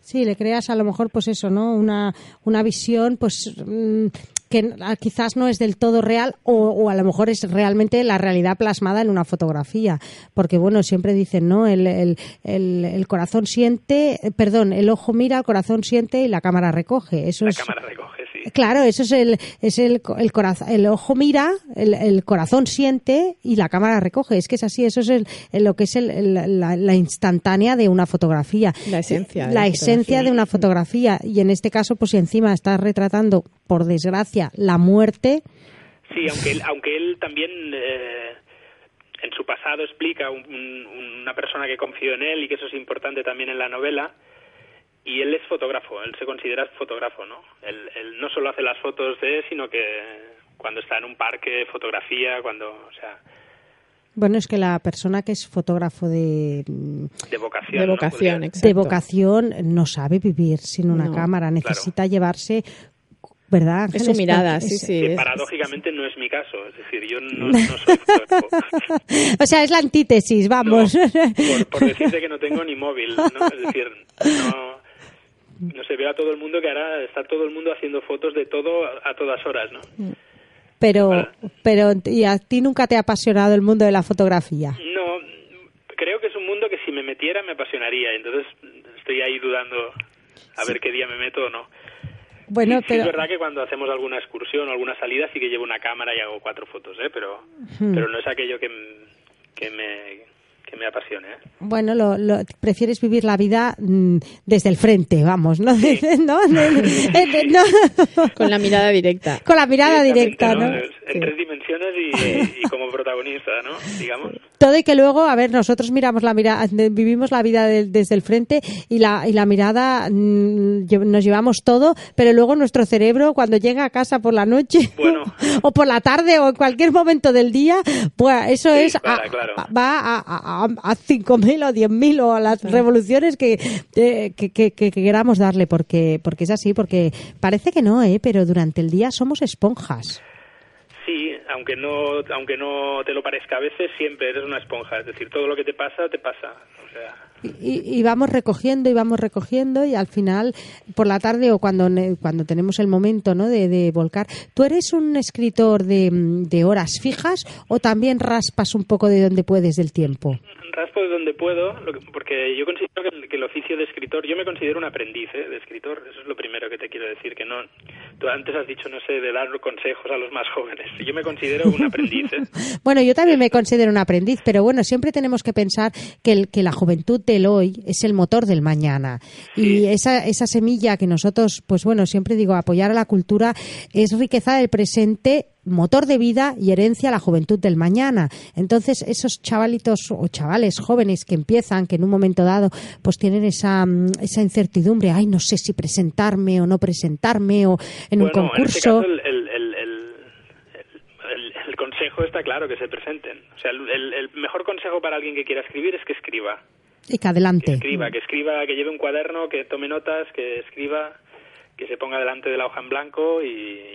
Sí, le creas a lo mejor, pues eso, ¿no? Una, una visión, pues mm, que ah, quizás no es del todo real o, o a lo mejor es realmente la realidad plasmada en una fotografía. Porque, bueno, siempre dicen, ¿no? El, el, el, el corazón siente, eh, perdón, el ojo mira, el corazón siente y la cámara recoge. Eso la es, cámara recoge. Claro, eso es el, es el, co- el corazón, el ojo mira, el, el corazón siente y la cámara recoge. Es que es así, eso es el, el- lo que es el- el- la, la instantánea de una fotografía. La esencia de La la esencia de una fotografía. Y en este caso, pues si encima estás retratando, por desgracia, la muerte, Sí, aunque él, aunque él también eh, en su pasado explica un- un- una persona que confió en él y que eso es importante también en la novela. Y él es fotógrafo, él se considera fotógrafo, ¿no? Él, él no solo hace las fotos de, sino que cuando está en un parque fotografía, cuando, o sea, bueno, es que la persona que es fotógrafo de, de vocación. de ¿no? vocación, exacto. de vocación no sabe vivir sin una No, cámara, necesita llevarse, ¿verdad? Es Ángeles? su mirada, sí, es- sí. que es- paradójicamente no es mi caso, es decir, yo no, no soy fotógrafo. o sea, es la antítesis, vamos. por, por decirte que no tengo ni móvil, ¿no? Es decir, no, no se ve a todo el mundo que ahora está todo el mundo haciendo fotos de todo a, todas horas, ¿no? Pero, pero, ¿y a ti nunca te ha apasionado el mundo de la fotografía? No, creo que es un mundo que si me metiera me apasionaría, entonces estoy ahí dudando a ver qué día me meto o no. Bueno, Sí, pero... Es verdad que cuando hacemos alguna excursión o alguna salida sí que llevo una cámara y hago cuatro fotos, ¿eh? Pero, Hmm. pero no es aquello que, que me que me apasione, ¿eh? Bueno, lo, lo- prefieres vivir la vida mm, desde el frente, vamos, ¿no? ¿No? Con la mirada directa. Con la mirada directa, ¿no? En tres dimensiones y, y como protagonista, ¿no? Digamos. Todo y que luego, a ver, nosotros miramos la mirada, vivimos la vida del- desde el frente y la, y la mirada mm, nos llevamos todo, pero luego nuestro cerebro cuando llega a casa por la noche Bueno. o por la tarde o en cualquier momento del día, pues eso Sí, es a- para, claro. va a, a, a 5.000 o 10.000 o a las revoluciones que, eh, que, que- que queramos darle, porque, porque es así, porque parece que no, ¿eh? pero durante el día somos esponjas. Sí, aunque no aunque no te lo parezca a veces, siempre eres una esponja. Es decir, todo lo que te pasa, te pasa. O sea, Y, y vamos recogiendo y vamos recogiendo y al final por la tarde o cuando cuando tenemos el momento ¿no? de, de volcar tú eres un escritor de, de horas fijas o también raspas un poco de donde puedes del tiempo raspo de donde puedo, porque yo considero que el, que el oficio de escritor, yo me considero un aprendiz ¿eh? de escritor, eso es lo primero que te quiero decir, que no, tú antes has dicho, no sé, de dar consejos a los más jóvenes, yo me considero un aprendiz, ¿eh? bueno yo también me considero un aprendiz pero bueno siempre tenemos que pensar que, el, que la juventud del hoy es el motor del mañana y esa, esa semilla que nosotros pues bueno siempre digo apoyar a la cultura es riqueza del presente motor de vida y herencia a la juventud del mañana. Entonces, esos chavalitos o chavales jóvenes que empiezan, que en un momento dado, pues tienen esa, mm, esa incertidumbre, ay, no sé si presentarme o no presentarme o en un en este concurso. caso el, el, el, el- el- el consejo está claro, que se presenten. O sea, el, el- el mejor consejo para alguien que quiera escribir es que escriba. Y que adelante. Que escriba, que escriba, que lleve un cuaderno, que tome notas, que escriba, que se ponga delante de la hoja en blanco y,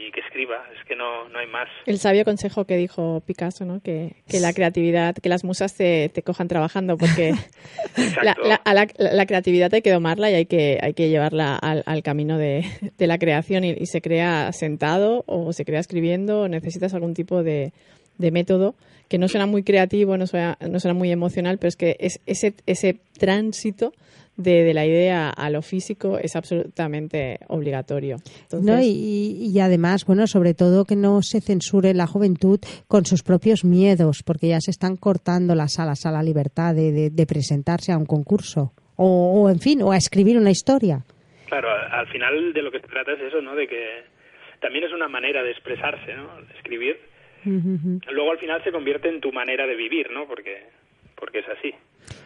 y que escriba. Es que no, no hay más. El sabio consejo que dijo Picasso, ¿no? Que, que la creatividad, que las musas te, te cojan trabajando, porque la, la- a la- la creatividad hay que domarla y hay que, hay que llevarla al, al camino de, de la creación y, y se crea sentado o se crea escribiendo o necesitas algún tipo de, de método que no suena muy creativo, no suena, no suena muy emocional, pero es que es, ese, ese tránsito de, de la idea a lo físico es absolutamente obligatorio. Entonces, ¿no? Y, y además, bueno, sobre todo que no se censure la juventud con sus propios miedos, porque ya se están cortando las alas a la libertad de, de- de presentarse a un concurso o, o, en fin, o a escribir una historia. Claro, al final de lo que se trata es eso, ¿no? De que también es una manera de expresarse, ¿no? De escribir. Luego al final se convierte en tu manera de vivir, ¿no? Porque, porque es así.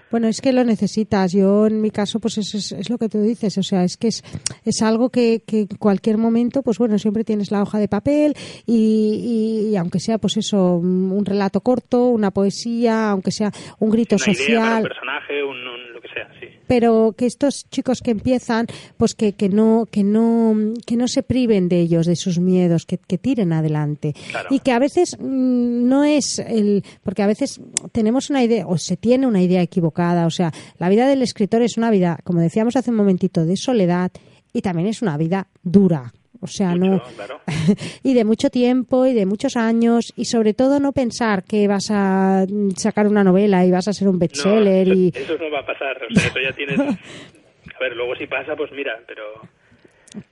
Bueno, es que lo necesitas. Yo, en mi caso, pues es, es, es lo que tú dices. O sea, es que es, es algo que, que en cualquier momento, pues bueno, siempre tienes la hoja de papel y, y- y aunque sea, pues eso, un relato corto, una poesía, aunque sea un grito Una idea para social. un personaje, un, un- lo que sea, sí. Pero que estos chicos que empiezan pues que, que no que no que no se priven de ellos de sus miedos que, que tiren adelante. Y que a veces mm, no es el porque a veces tenemos una idea o se tiene una idea equivocada o sea la vida del escritor es una vida como decíamos hace un momentito de soledad y también es una vida dura o sea, no. y de mucho tiempo y de muchos años y sobre todo no pensar que vas a sacar una novela y vas a ser un bestseller no, y eso, no va a pasar. O sea, eso ya tienes... A ver, luego si pasa, pues mira, pero...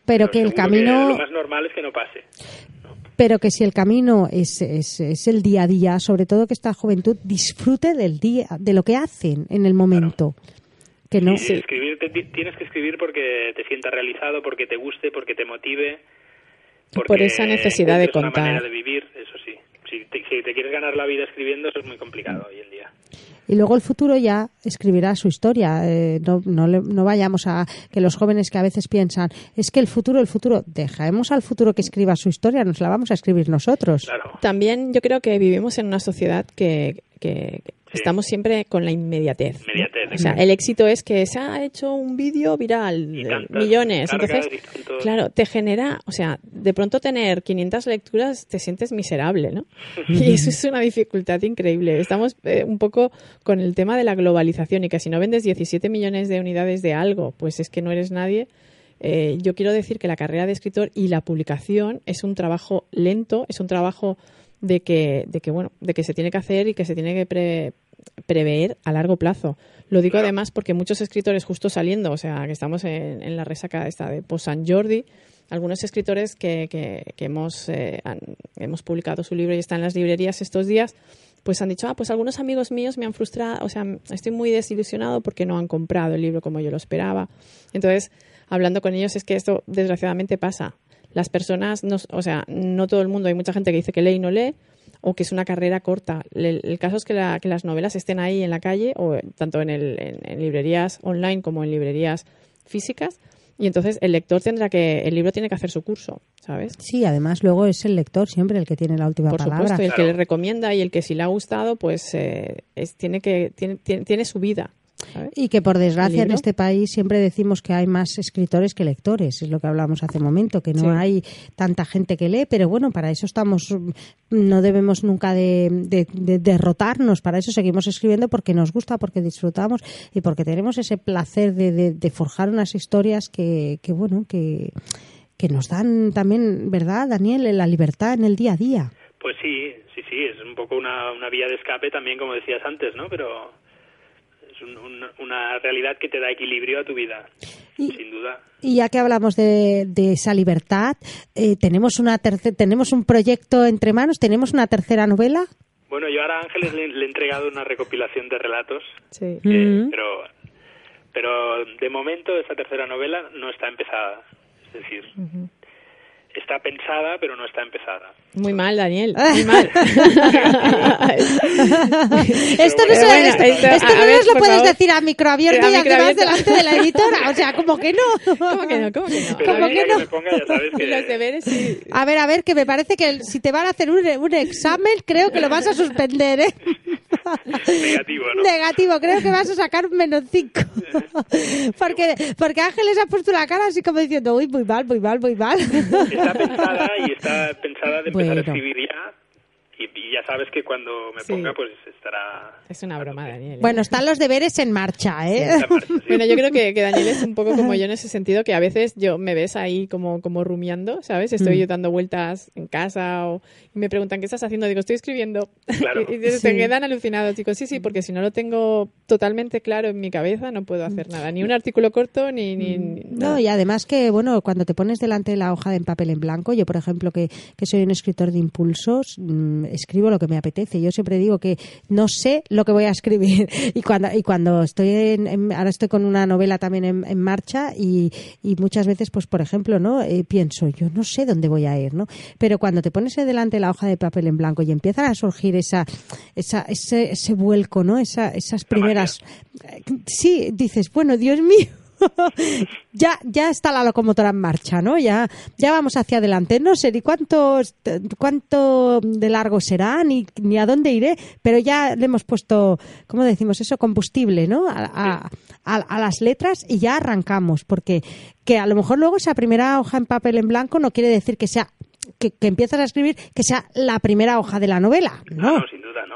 pero que el camino lo más normal es que no pase. pero que si el camino es, es, es el día a día, sobre todo que esta juventud disfrute del día, de lo que hacen en el momento. Que no, Sí, escribir, te- ti- tienes que escribir porque te sientas realizado, porque te guste, porque te motive. Porque por esa necesidad de es una contar. manera de vivir, eso sí. Si te, si te quieres ganar la vida escribiendo, eso es muy complicado hoy en día. Y luego el futuro ya escribirá su historia. Eh, no, no, le- no vayamos a que los jóvenes que a veces piensan, es que el futuro, el futuro, dejemos al futuro que escriba su historia, nos la vamos a escribir nosotros. También yo creo que vivimos en una sociedad que, que estamos siempre con la inmediatez. ¿no? Inmediatez, O sea, exacto. el éxito es que se ha hecho un vídeo viral, tantas millones. Entonces, tantos- claro, te genera, o sea, de pronto tener 500 lecturas te sientes miserable, ¿no? Y eso es una dificultad increíble. Estamos eh, un poco con el tema de la globalización y que si no vendes 17 millones de unidades de algo, pues es que no eres nadie. Eh, yo quiero decir que la carrera de escritor y la publicación es un trabajo lento, es un trabajo de que, de que bueno, de que se tiene que hacer y que se tiene que pre- prever a largo plazo. Lo digo además porque muchos escritores justo saliendo, o sea, que estamos en, en la resaca esta de post San Jordi, algunos escritores que, que, que hemos, eh, han- hemos publicado su libro y está en las librerías estos días, pues han dicho, ah, pues algunos amigos míos me han frustrado, o sea, estoy muy desilusionado porque no han comprado el libro como yo lo esperaba. Entonces, hablando con ellos, es que esto desgraciadamente pasa. Las personas, no, o sea, no todo el mundo, hay mucha gente que dice que lee y no lee, o que es una carrera corta. El, el caso es que, la- que las novelas estén ahí en la calle, o tanto en, el- en- en librerías online como en librerías físicas, y entonces el lector tendrá que, el libro tiene que hacer su curso, ¿sabes? Sí, además luego es el lector siempre el que tiene la última Por palabra. supuesto, y el que le recomienda y el que si le ha gustado, pues eh, es, tiene que tiene, tiene, tiene su vida. ¿Sabes? Y que por desgracia en este país siempre decimos que hay más escritores que lectores, es lo que hablamos hace un momento, que no Sí. hay tanta gente que lee, pero bueno, para eso estamos, no debemos nunca de, de- de derrotarnos, para eso seguimos escribiendo porque nos gusta, porque disfrutamos y porque tenemos ese placer de, de- de forjar unas historias que, que bueno, que, que nos dan también, ¿verdad, Daniel, la libertad en el día a día? Pues sí, sí, sí, es un poco una, una vía de escape también, como decías antes, ¿no? Pero es un- un- una realidad que te da equilibrio a tu vida, sin duda. Y ya que hablamos de, de esa libertad, eh, tenemos una terce- tenemos un proyecto entre manos, tenemos una tercera novela. Bueno, yo ahora a Ángeles le, le he entregado una recopilación de relatos, Sí. eh, Mm. pero, pero de momento esa tercera novela no está empezada. Es decir, está pensada, pero no está empezada. Muy mal, Daniel. Muy mal. esto no, se- bueno, esto, esto- esto a no ver, nos lo puedes favor. decir a micro abierto A y además delante de la editora. O sea, como que no. ¿Cómo que no? ¿Cómo que no? ¿Cómo A que ver, no? me ponga, ya sabes que... Los deberes sí. A ver, a ver, que me parece que si te van a hacer un, un examen, creo que lo vas a suspender, ¿eh? Negativo, ¿no? Negativo, creo que vas a sacar menos cinco. porque, porque Ángeles ha puesto la cara así como diciendo, uy, muy mal, muy mal, muy mal. Está pensada y está pensada de empezar Bueno. a escribir ya. Y, y ya sabes que cuando me Sí. ponga, pues estará... Es una broma, Daniel. ¿eh? Bueno, están los deberes en marcha, ¿eh? en marcha, sí. Bueno, yo creo que, que Daniel es un poco como yo en ese sentido, que a veces yo me ves ahí como, como rumiando, ¿sabes? Estoy Mm. yo dando vueltas en casa o y me preguntan qué estás haciendo. Digo, estoy escribiendo. Claro. Y, y se Sí. quedan alucinados. Digo, sí, sí, porque si no lo tengo totalmente claro en mi cabeza, no puedo hacer nada. Ni un artículo corto, ni... ni, ni Mm. No, nada. y además que, bueno, cuando te pones delante de la hoja de en papel en blanco, yo, por ejemplo, que, que soy un escritor de impulsos, mm, escribo lo que me apetece. Yo siempre digo que no sé lo que voy a escribir. Y cuando, y cuando estoy en, en- ahora estoy con una novela también en, en marcha y, y muchas veces, pues, por ejemplo, ¿no? Eh, pienso, yo no sé dónde voy a ir, ¿no? Pero cuando te pones delante de la hoja de papel en blanco y empiezan a surgir esa, esa, ese, ese vuelco, ¿no? Esa, esas primeras, sí, dices, bueno, Dios mío. Ya, ya está la locomotora en marcha, ¿no? Ya, ya vamos hacia adelante. No sé ni cuánto, cuánto de largo será, ni, ni a dónde iré, pero ya le hemos puesto, ¿cómo decimos eso? Combustible, ¿no? A, a- a- a las letras y ya arrancamos, porque que a lo mejor luego esa primera hoja en papel en blanco no quiere decir que sea que, que empiezas a escribir que sea la primera hoja de la novela, Ah, ¿no? no, sin duda, no.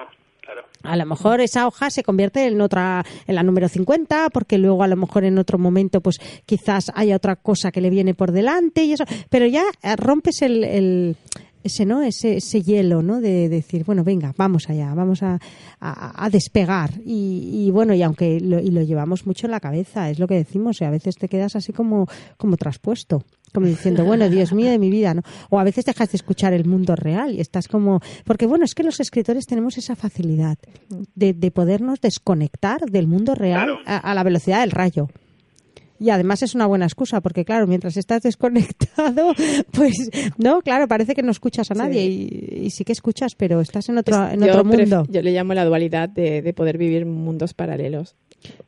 A lo mejor esa hoja se convierte en otra, en la número 50, porque luego a lo mejor en otro momento, pues quizás haya otra cosa que le viene por delante y eso. Pero ya eh, rompes el, el- ese, ¿no? Ese, ese hielo, ¿no? De decir, bueno, venga, vamos allá, vamos a, a- a despegar. Y, y bueno, y aunque lo, y lo llevamos mucho en la cabeza, es lo que decimos, y a veces te quedas así como, como traspuesto. Como diciendo, bueno, Dios mío de mi vida, ¿no? O a veces dejas de escuchar el mundo real y estás como. Porque, bueno, es que los escritores tenemos esa facilidad de, de podernos desconectar del mundo real Claro. a, a la velocidad del rayo. Y además es una buena excusa, porque claro, mientras estás desconectado, pues no, claro, parece que no escuchas a nadie y, y sí que escuchas, pero estás en otro, en otro mundo. Yo le llamo la dualidad de, de poder vivir mundos paralelos.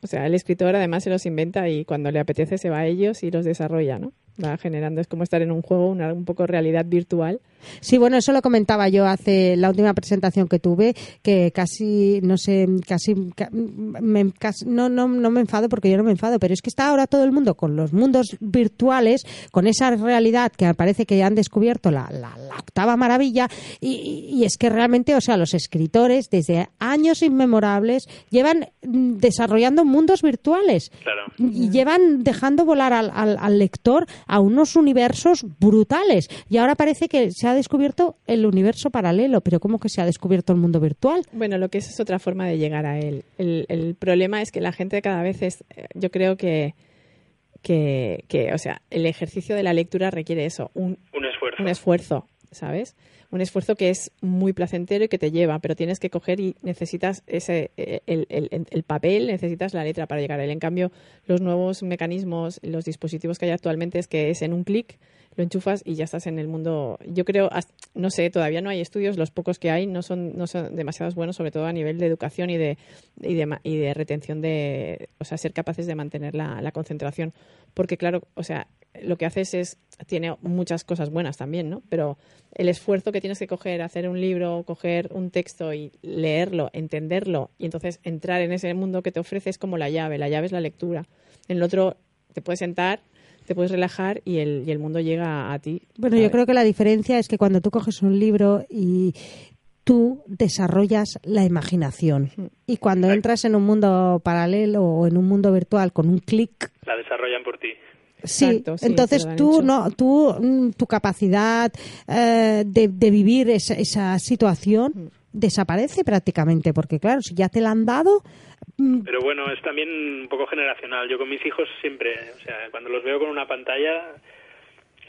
O sea, el escritor además se los inventa y cuando le apetece se va a ellos y los desarrolla, ¿no? Va generando, es como estar en un juego, una, un poco realidad virtual. Sí, bueno, eso lo comentaba yo hace la última presentación que tuve, que casi, no sé, casi, ca- me- casi- no, no, no me enfado porque yo no me enfado, pero es que está ahora todo el mundo con los mundos virtuales, con esa realidad que parece que han descubierto la, la- la octava maravilla, y, y es que realmente, o sea, los escritores desde años inmemorables llevan desarrollando mundos virtuales Claro. y llevan dejando volar al, al- al lector a unos universos brutales. Y ahora parece que se ha descubierto el universo paralelo, pero ¿cómo que se ha descubierto el mundo virtual? Bueno, lo que es es otra forma de llegar a él. El, el problema es que la gente cada vez es, eh, yo creo que que, que, o sea, el ejercicio de la lectura requiere eso, un, Un esfuerzo. un esfuerzo, ¿sabes? Un esfuerzo que es muy placentero y que te lleva, pero tienes que coger y necesitas ese eh, el, el- el papel, necesitas la letra para llegar a él. En cambio, los nuevos mecanismos, los dispositivos que hay actualmente es que es en un clic, lo enchufas y ya estás en el mundo. Yo creo, no sé, todavía no hay estudios, los pocos que hay no son, no son demasiados buenos, sobre todo a nivel de educación y de, y de, y de retención de, o sea, ser capaces de mantener la, la concentración. Porque claro, o sea, lo que haces es, tiene muchas cosas buenas también, ¿no? Pero el esfuerzo que tienes que coger, hacer un libro, coger un texto y leerlo, entenderlo y entonces entrar en ese mundo que te ofrece es como la llave, la llave es la lectura. En el otro te puedes sentar, te puedes relajar y el, y el mundo llega a ti. Bueno, yo creo que la diferencia es que cuando tú coges un libro y tú desarrollas la imaginación y cuando entras en un mundo paralelo o en un mundo virtual con un clic La desarrollan por ti. Sí, Exacto, sí, entonces tú hecho. no, tú mm, tu capacidad eh, de, de vivir esa, esa situación desaparece prácticamente, porque claro, si ya te la han dado, mm, Pero bueno, es también un poco generacional. Yo con mis hijos siempre, o sea, cuando los veo con una pantalla,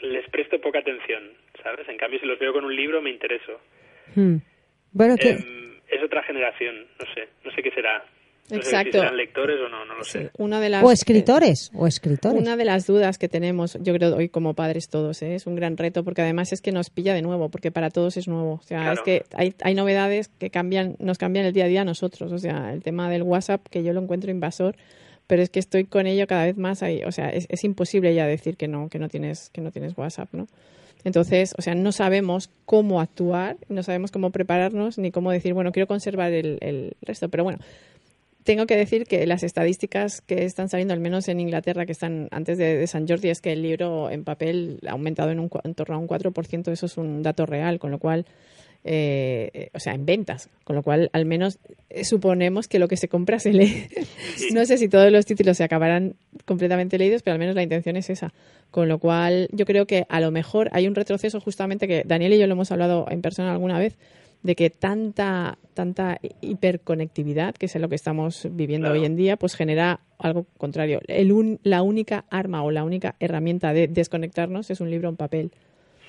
les presto poca atención, ¿sabes? En cambio, si los veo con un libro, me intereso. mm, bueno, Em, es otra generación, no sé, no sé qué será. No sé Exacto. si serán lectores o no, no lo sé. Una de las, o escritores, o escritores. Una de las dudas que tenemos, yo creo hoy como padres todos, ¿eh? es un gran reto porque además es que nos pilla de nuevo, porque para todos es nuevo. O sea, Claro. es que hay, hay novedades que cambian, nos cambian el día a día a nosotros. O sea, el tema del WhatsApp, que yo lo encuentro invasor, pero es que estoy con ello cada vez más ahí. O sea, es, es imposible ya decir que no, que no tienes, que no tienes WhatsApp, ¿no? Entonces, o sea, no sabemos cómo actuar, no sabemos cómo prepararnos, ni cómo decir, bueno, quiero conservar el, el resto. Pero bueno, tengo que decir que las estadísticas que están saliendo, al menos en Inglaterra, que están antes de, de San Jordi, es que el libro en papel ha aumentado en, un, en torno a un 4%, eso es un dato real, con lo cual, eh, o sea, en ventas, con lo cual al menos eh, suponemos que lo que se compra se lee. no sé si todos los títulos se acabarán completamente leídos, pero al menos la intención es esa. Con lo cual, yo creo que a lo mejor hay un retroceso justamente que Daniel y yo lo hemos hablado en persona alguna vez, de que tanta tanta hiperconectividad, que es lo que estamos viviendo Claro. hoy en día, pues genera algo contrario. El un- la única arma o la única herramienta de desconectarnos es un libro en papel.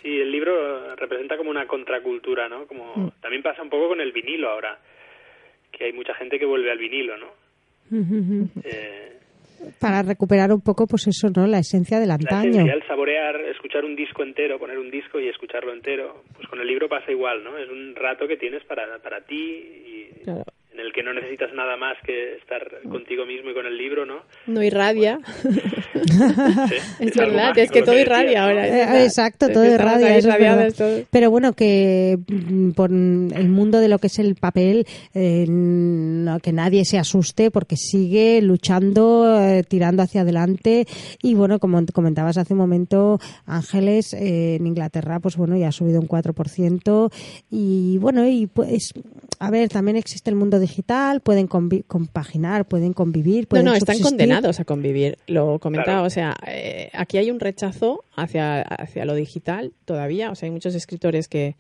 Sí, el libro representa como una contracultura, ¿no? Como Mm. también pasa un poco con el vinilo ahora, que hay mucha gente que vuelve al vinilo, ¿no? Eh, para recuperar un poco, pues eso, ¿no? La esencia del la antaño. esencia, el saborear, escuchar un disco entero, poner un disco y escucharlo entero, pues con el libro pasa igual, ¿no? Es un rato que tienes para, para ti y Claro. En el que no necesitas nada más que estar contigo mismo y con el libro, ¿no? No irradia. Sí, es verdad, mágico es que todo irradia ¿no? ahora. Eh. Exacto, todo es es todos. Pero bueno, que mm, por el mundo de lo que es el papel, eh, no- que nadie se asuste porque sigue luchando, eh, tirando hacia adelante. Y bueno, como comentabas hace un momento, Ángeles, eh, en Inglaterra, pues bueno, ya ha subido un 4%. Y bueno, y pues, a ver, también existe el mundo digital, pueden compaginar, pueden convivir. No, Pueden no, están subsistir. condenados a convivir. Lo comentaba, Claro. o sea, eh, aquí hay un rechazo hacia, hacia lo digital todavía. O sea, hay muchos escritores que,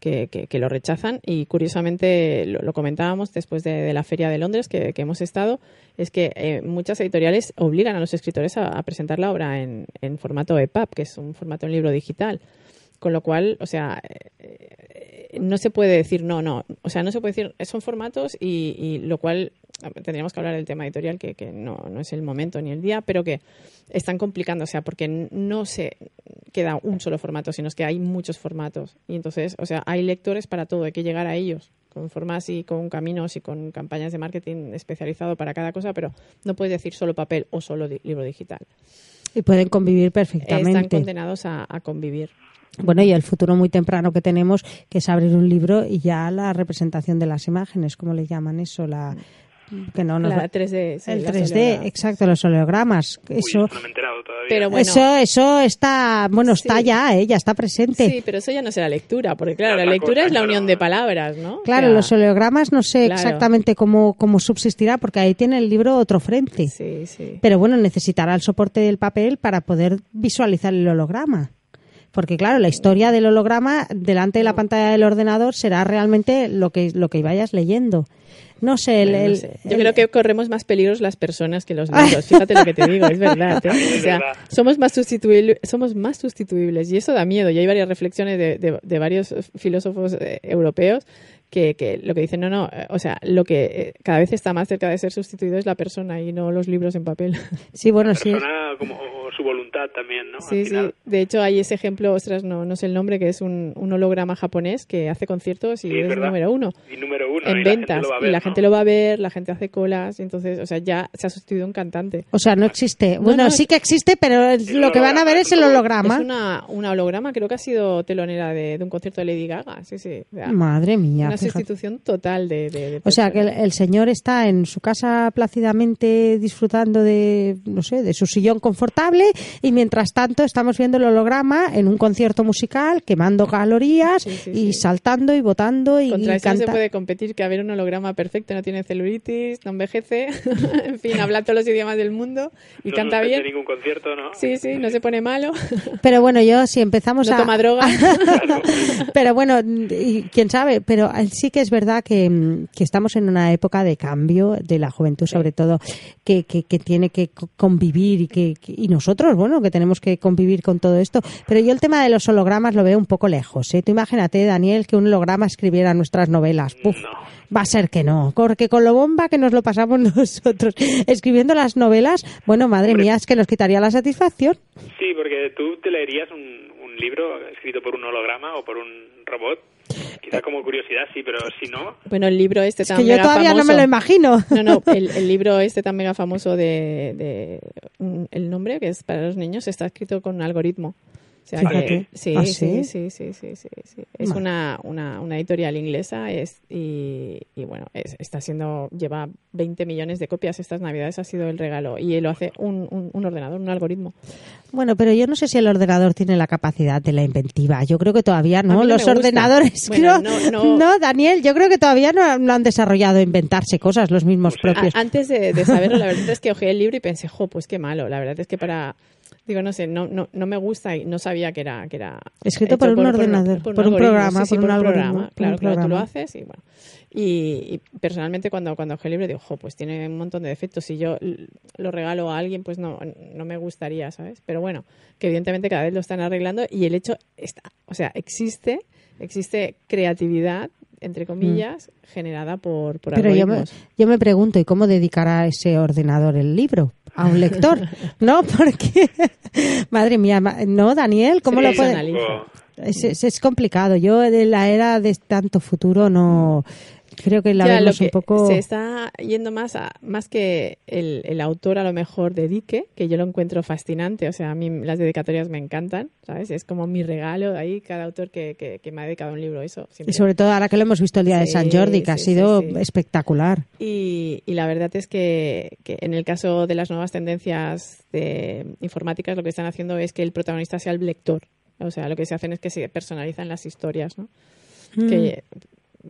que, que- que lo rechazan y curiosamente lo, lo comentábamos después de, de la feria de Londres que, que hemos estado, es que eh, muchas editoriales obligan a los escritores a, a presentar la obra en, en formato EPUB, que es un formato en libro digital. Con lo cual, o sea, eh, no se puede decir no, no. O sea, no se puede decir, son formatos y, y lo cual tendríamos que hablar del tema editorial, que, que no, no es el momento ni el día, pero que están complicando, o sea, porque no se queda un solo formato, sino es que hay muchos formatos. Y entonces, o sea, hay lectores para todo, hay que llegar a ellos, con formas y con caminos y con campañas de marketing especializado para cada cosa, pero no puedes decir solo papel o solo di- libro digital. Y pueden convivir Están perfectamente. condenados a, a convivir. Bueno, y el futuro muy temprano que tenemos, que es abrir un libro y ya la representación de las imágenes, ¿cómo le llaman eso? La que no nos La va- 3D, sí, el la 3D, soledad. exacto, los oleogramas. Uy, Eso, no me he enterado todavía. Pero bueno, eso, eso está, bueno, está Sí. ya, ¿eh? ya está presente. Sí, pero eso ya no será lectura, porque claro, la lectura es la unión de palabras, ¿no? Claro, O sea, los oleogramas no sé claro. exactamente cómo, cómo subsistirá, porque ahí tiene el libro otro frente. Sí, sí. Pero bueno, necesitará el soporte del papel para poder visualizar el holograma. Porque claro, la historia del holograma delante de la pantalla del ordenador será realmente lo que, lo que vayas leyendo. No sé, el, no sé. Yo el- creo que corremos más peligros las personas que los libros. Fíjate lo que te digo, es verdad. ¿eh? O sea, somos más sustituibles, somos más sustituibles y eso da miedo. Y hay varias reflexiones de, de- de varios filósofos eh, europeos que, que lo que dicen, no, no, eh, o sea, lo que eh, cada vez está más cerca de ser sustituido es la persona y no los libros en papel. Sí, bueno, sí. persona como o su voluntad también, ¿no? Sí, Al sí. De hecho, hay ese ejemplo, ostras, no, no sé el nombre, que es un, un holograma japonés que hace conciertos y Sí, es número uno. Y número uno, en y ventas y la ¿no? gente lo va a ver, la gente hace colas, y entonces, o sea, ya se ha sustituido un cantante. O sea, no existe. Bueno, no, sí que existe, pero lo que van a ver es el holograma. Es una, una holograma, creo que ha sido telonera de, de un concierto de Lady Gaga, sí, sí. O sea, Madre mía. Sustitución total de, de, de O sea, que el, el señor está en su casa plácidamente disfrutando de, no sé, de su sillón confortable y mientras tanto estamos viendo el holograma en un concierto musical quemando calorías Sí, sí, y sí. saltando y votando y, Contra y eso se puede competir, que haber un holograma perfecto, no tiene celulitis, no envejece, en fin, habla todos los idiomas del mundo y no canta bien. ningún concierto, ¿no? Sí, sí, no se pone malo, Pero bueno, yo si empezamos no a... toma droga. pero bueno, y quién sabe, pero sí que es verdad que, mm, que estamos en una época de cambio de la juventud, sobre todo, que, que, que tiene que co- convivir y que, y nosotros, bueno, que tenemos que convivir con todo esto. Pero yo el tema de los hologramas lo veo un poco lejos. ¿eh? Tú imagínate, Daniel, que un holograma escribiera nuestras novelas. Puf, Va a ser que no, porque con lo bomba que nos lo pasamos nosotros escribiendo las novelas, bueno, madre mía, es que nos quitaría la satisfacción. Sí, porque tú te leerías un, un libro escrito por un holograma o por un robot. Quizá como curiosidad, sí, pero si no, Bueno, el libro este Es tan que yo todavía no me lo imagino. No, no, el, el libro este tan mega famoso de, de- un- el nombre que es para los niños está escrito con un algoritmo. Sea que sí, ¿Ah, sí, sí? sí, sí, sí, sí, sí. Es una, una, una editorial inglesa es, y, y bueno, es- está siendo lleva 20 millones de copias estas navidades ha sido el regalo y lo hace un, un, un ordenador, un algoritmo. Bueno, pero yo no sé si el ordenador tiene la capacidad de la inventiva. Yo creo que todavía no. no Los ordenadores, Bueno, creo- no, no. Daniel, yo creo que todavía no, no han desarrollado inventarse cosas los mismos A- propios. antes de, de saberlo, la verdad es que ojeé el libro y pensé, jo, pues qué malo. La verdad es que para, digo, no sé, no, no, no me gusta y no sabía que era, que era Escrito por un ordenador, por un programa, sí, sí, por un algoritmo, programa. Claro, un claro, tú lo programa. haces y bueno. Y, y personalmente cuando, cuando el libro digo, jo, pues tiene un montón de defectos. Si yo lo regalo a alguien, pues no, no me gustaría, ¿sabes? Pero bueno, que evidentemente cada vez lo están arreglando y el hecho está, o sea, existe, existe creatividad entre comillas, generada por, por Mm. Pero yo me, yo me pregunto, ¿y cómo dedicará ese ordenador el libro? ¿A un lector? ¿No? Porque, madre mía, ¿no, Daniel? ¿Cómo lo puede...? Es, es, es complicado. Yo de la era de tanto futuro no... Creo que la Ya, lo vemos que un poco... se está yendo más a, más que el, el autor a lo mejor dedique, que yo lo encuentro fascinante, o sea, a mí las dedicatorias me encantan, ¿sabes? Es como mi regalo de ahí, cada autor que, que, que me ha dedicado un libro, eso. siempre. Y sobre todo ahora que lo hemos visto el día de San Jordi, que ha sido sí. espectacular. Y, y la verdad es que, que en el caso de las nuevas tendencias de informáticas, lo que están haciendo es que el protagonista sea el lector. O sea, lo que se hacen es que se personalizan las historias, ¿no? Mm. Que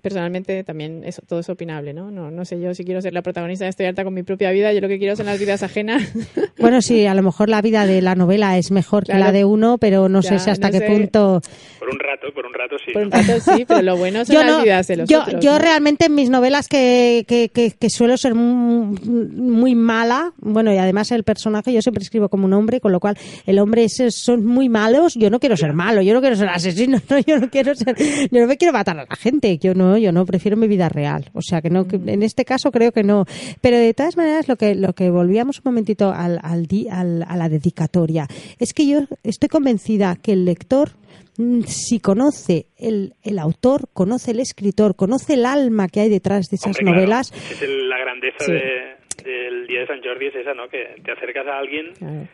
personalmente también eso, todo es opinable, ¿no? ¿no? No sé yo si quiero ser la protagonista, estoy harta con mi propia vida, yo lo que quiero son las vidas ajenas. Bueno, sí, a lo mejor la vida de la novela es mejor que la de uno, pero no sé si hasta no qué sé. punto... Por un rato, por un rato sí. Por un rato sí, pero lo bueno son Yo, las no, vidas de los yo, otros. yo ¿no? realmente en mis novelas que, que, que, que suelo ser muy, muy mala, bueno, y además el personaje yo siempre escribo como un hombre, con lo cual el hombre ese son muy malos, yo no quiero ser malo, yo no quiero ser asesino, no, yo no quiero ser, yo no me quiero matar a la gente, yo no, yo no, prefiero mi vida real, o sea que no, que Mm. en este caso creo que no, pero de todas maneras lo que, lo que volvíamos un momentito al, al, di- al- a la dedicatoria, es que yo estoy convencida que el lector mm, si conoce el, el autor, conoce el escritor, conoce el alma que hay detrás de esas Hombre, claro, novelas, es el- la grandeza Sí. de- del día de San Jordi es esa, ¿no? Que te acercas a alguien, Claro.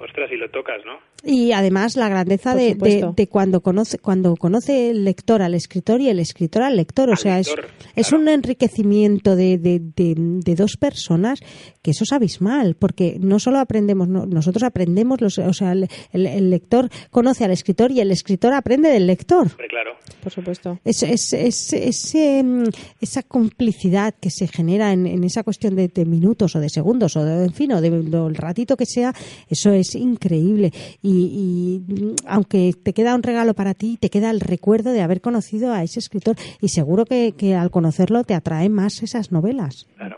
Ostras, y lo tocas, ¿no? y además la grandeza de, de, cuando conoce cuando conoce el lector al escritor y el escritor al lector, o Al sea, lector, es, es un enriquecimiento de, de, de, de dos personas que eso es abismal, porque no solo aprendemos, no- nosotros aprendemos, los, o sea, el, el- el lector conoce al escritor y el escritor aprende del lector. Hombre, claro. Por supuesto. Es, es, es- ese, mm, esa complicidad que se genera en, en esa cuestión de, de minutos o de segundos o de, en fin, o de- del ratito que sea, eso es increíble. Y, y, mm, aunque te queda un regalo para ti, te queda el recuerdo de haber conocido a ese escritor y seguro que, que al conocerlo te atraen más esas novelas. Claro.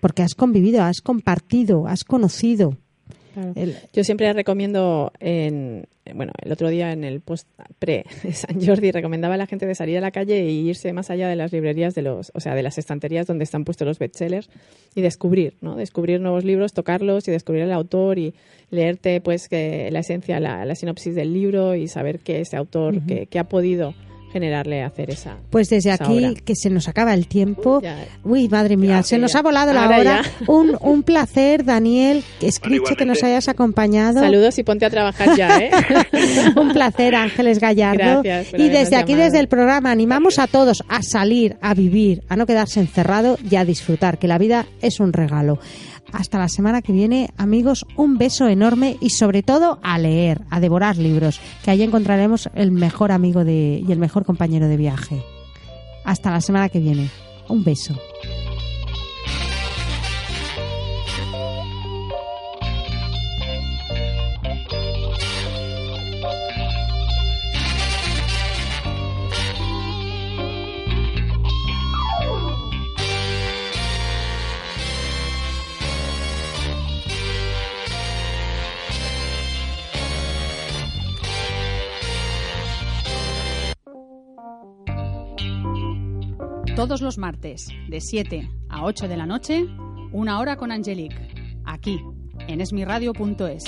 Porque has convivido, has compartido, has conocido. Claro. El- Yo siempre recomiendo, en, bueno, el otro día en el post pre San Jordi recomendaba a la gente de salir a la calle e irse más allá de las librerías de los, o sea, de las estanterías donde están puestos los bestsellers y descubrir, ¿no? Descubrir nuevos libros, tocarlos y descubrir el autor y leerte, pues, que la esencia, la, la sinopsis del libro y saber que ese autor, que ha podido generarle hacer esa. Pues desde esa aquí, obra. que se nos acaba el tiempo. Ya. Uy, madre mía, Ya, se nos ya. ha volado la Ahora hora. Un, un placer, Daniel, Escriche, que nos hayas acompañado. Saludos y ponte a trabajar ya, ¿eh? un placer, Ángeles Gallardo. Gracias y desde aquí, llamado. desde el programa, animamos a todos a salir, a vivir, a no quedarse encerrado y a disfrutar, que la vida es un regalo. Hasta la semana que viene, amigos, un beso enorme y sobre todo a leer, a devorar libros, que ahí encontraremos el mejor amigo de, y el mejor compañero de viaje. Hasta la semana que viene. Un beso. Todos los martes, de 7 a 8 de la noche, una hora con Angelique, aquí, en esmiradio.es.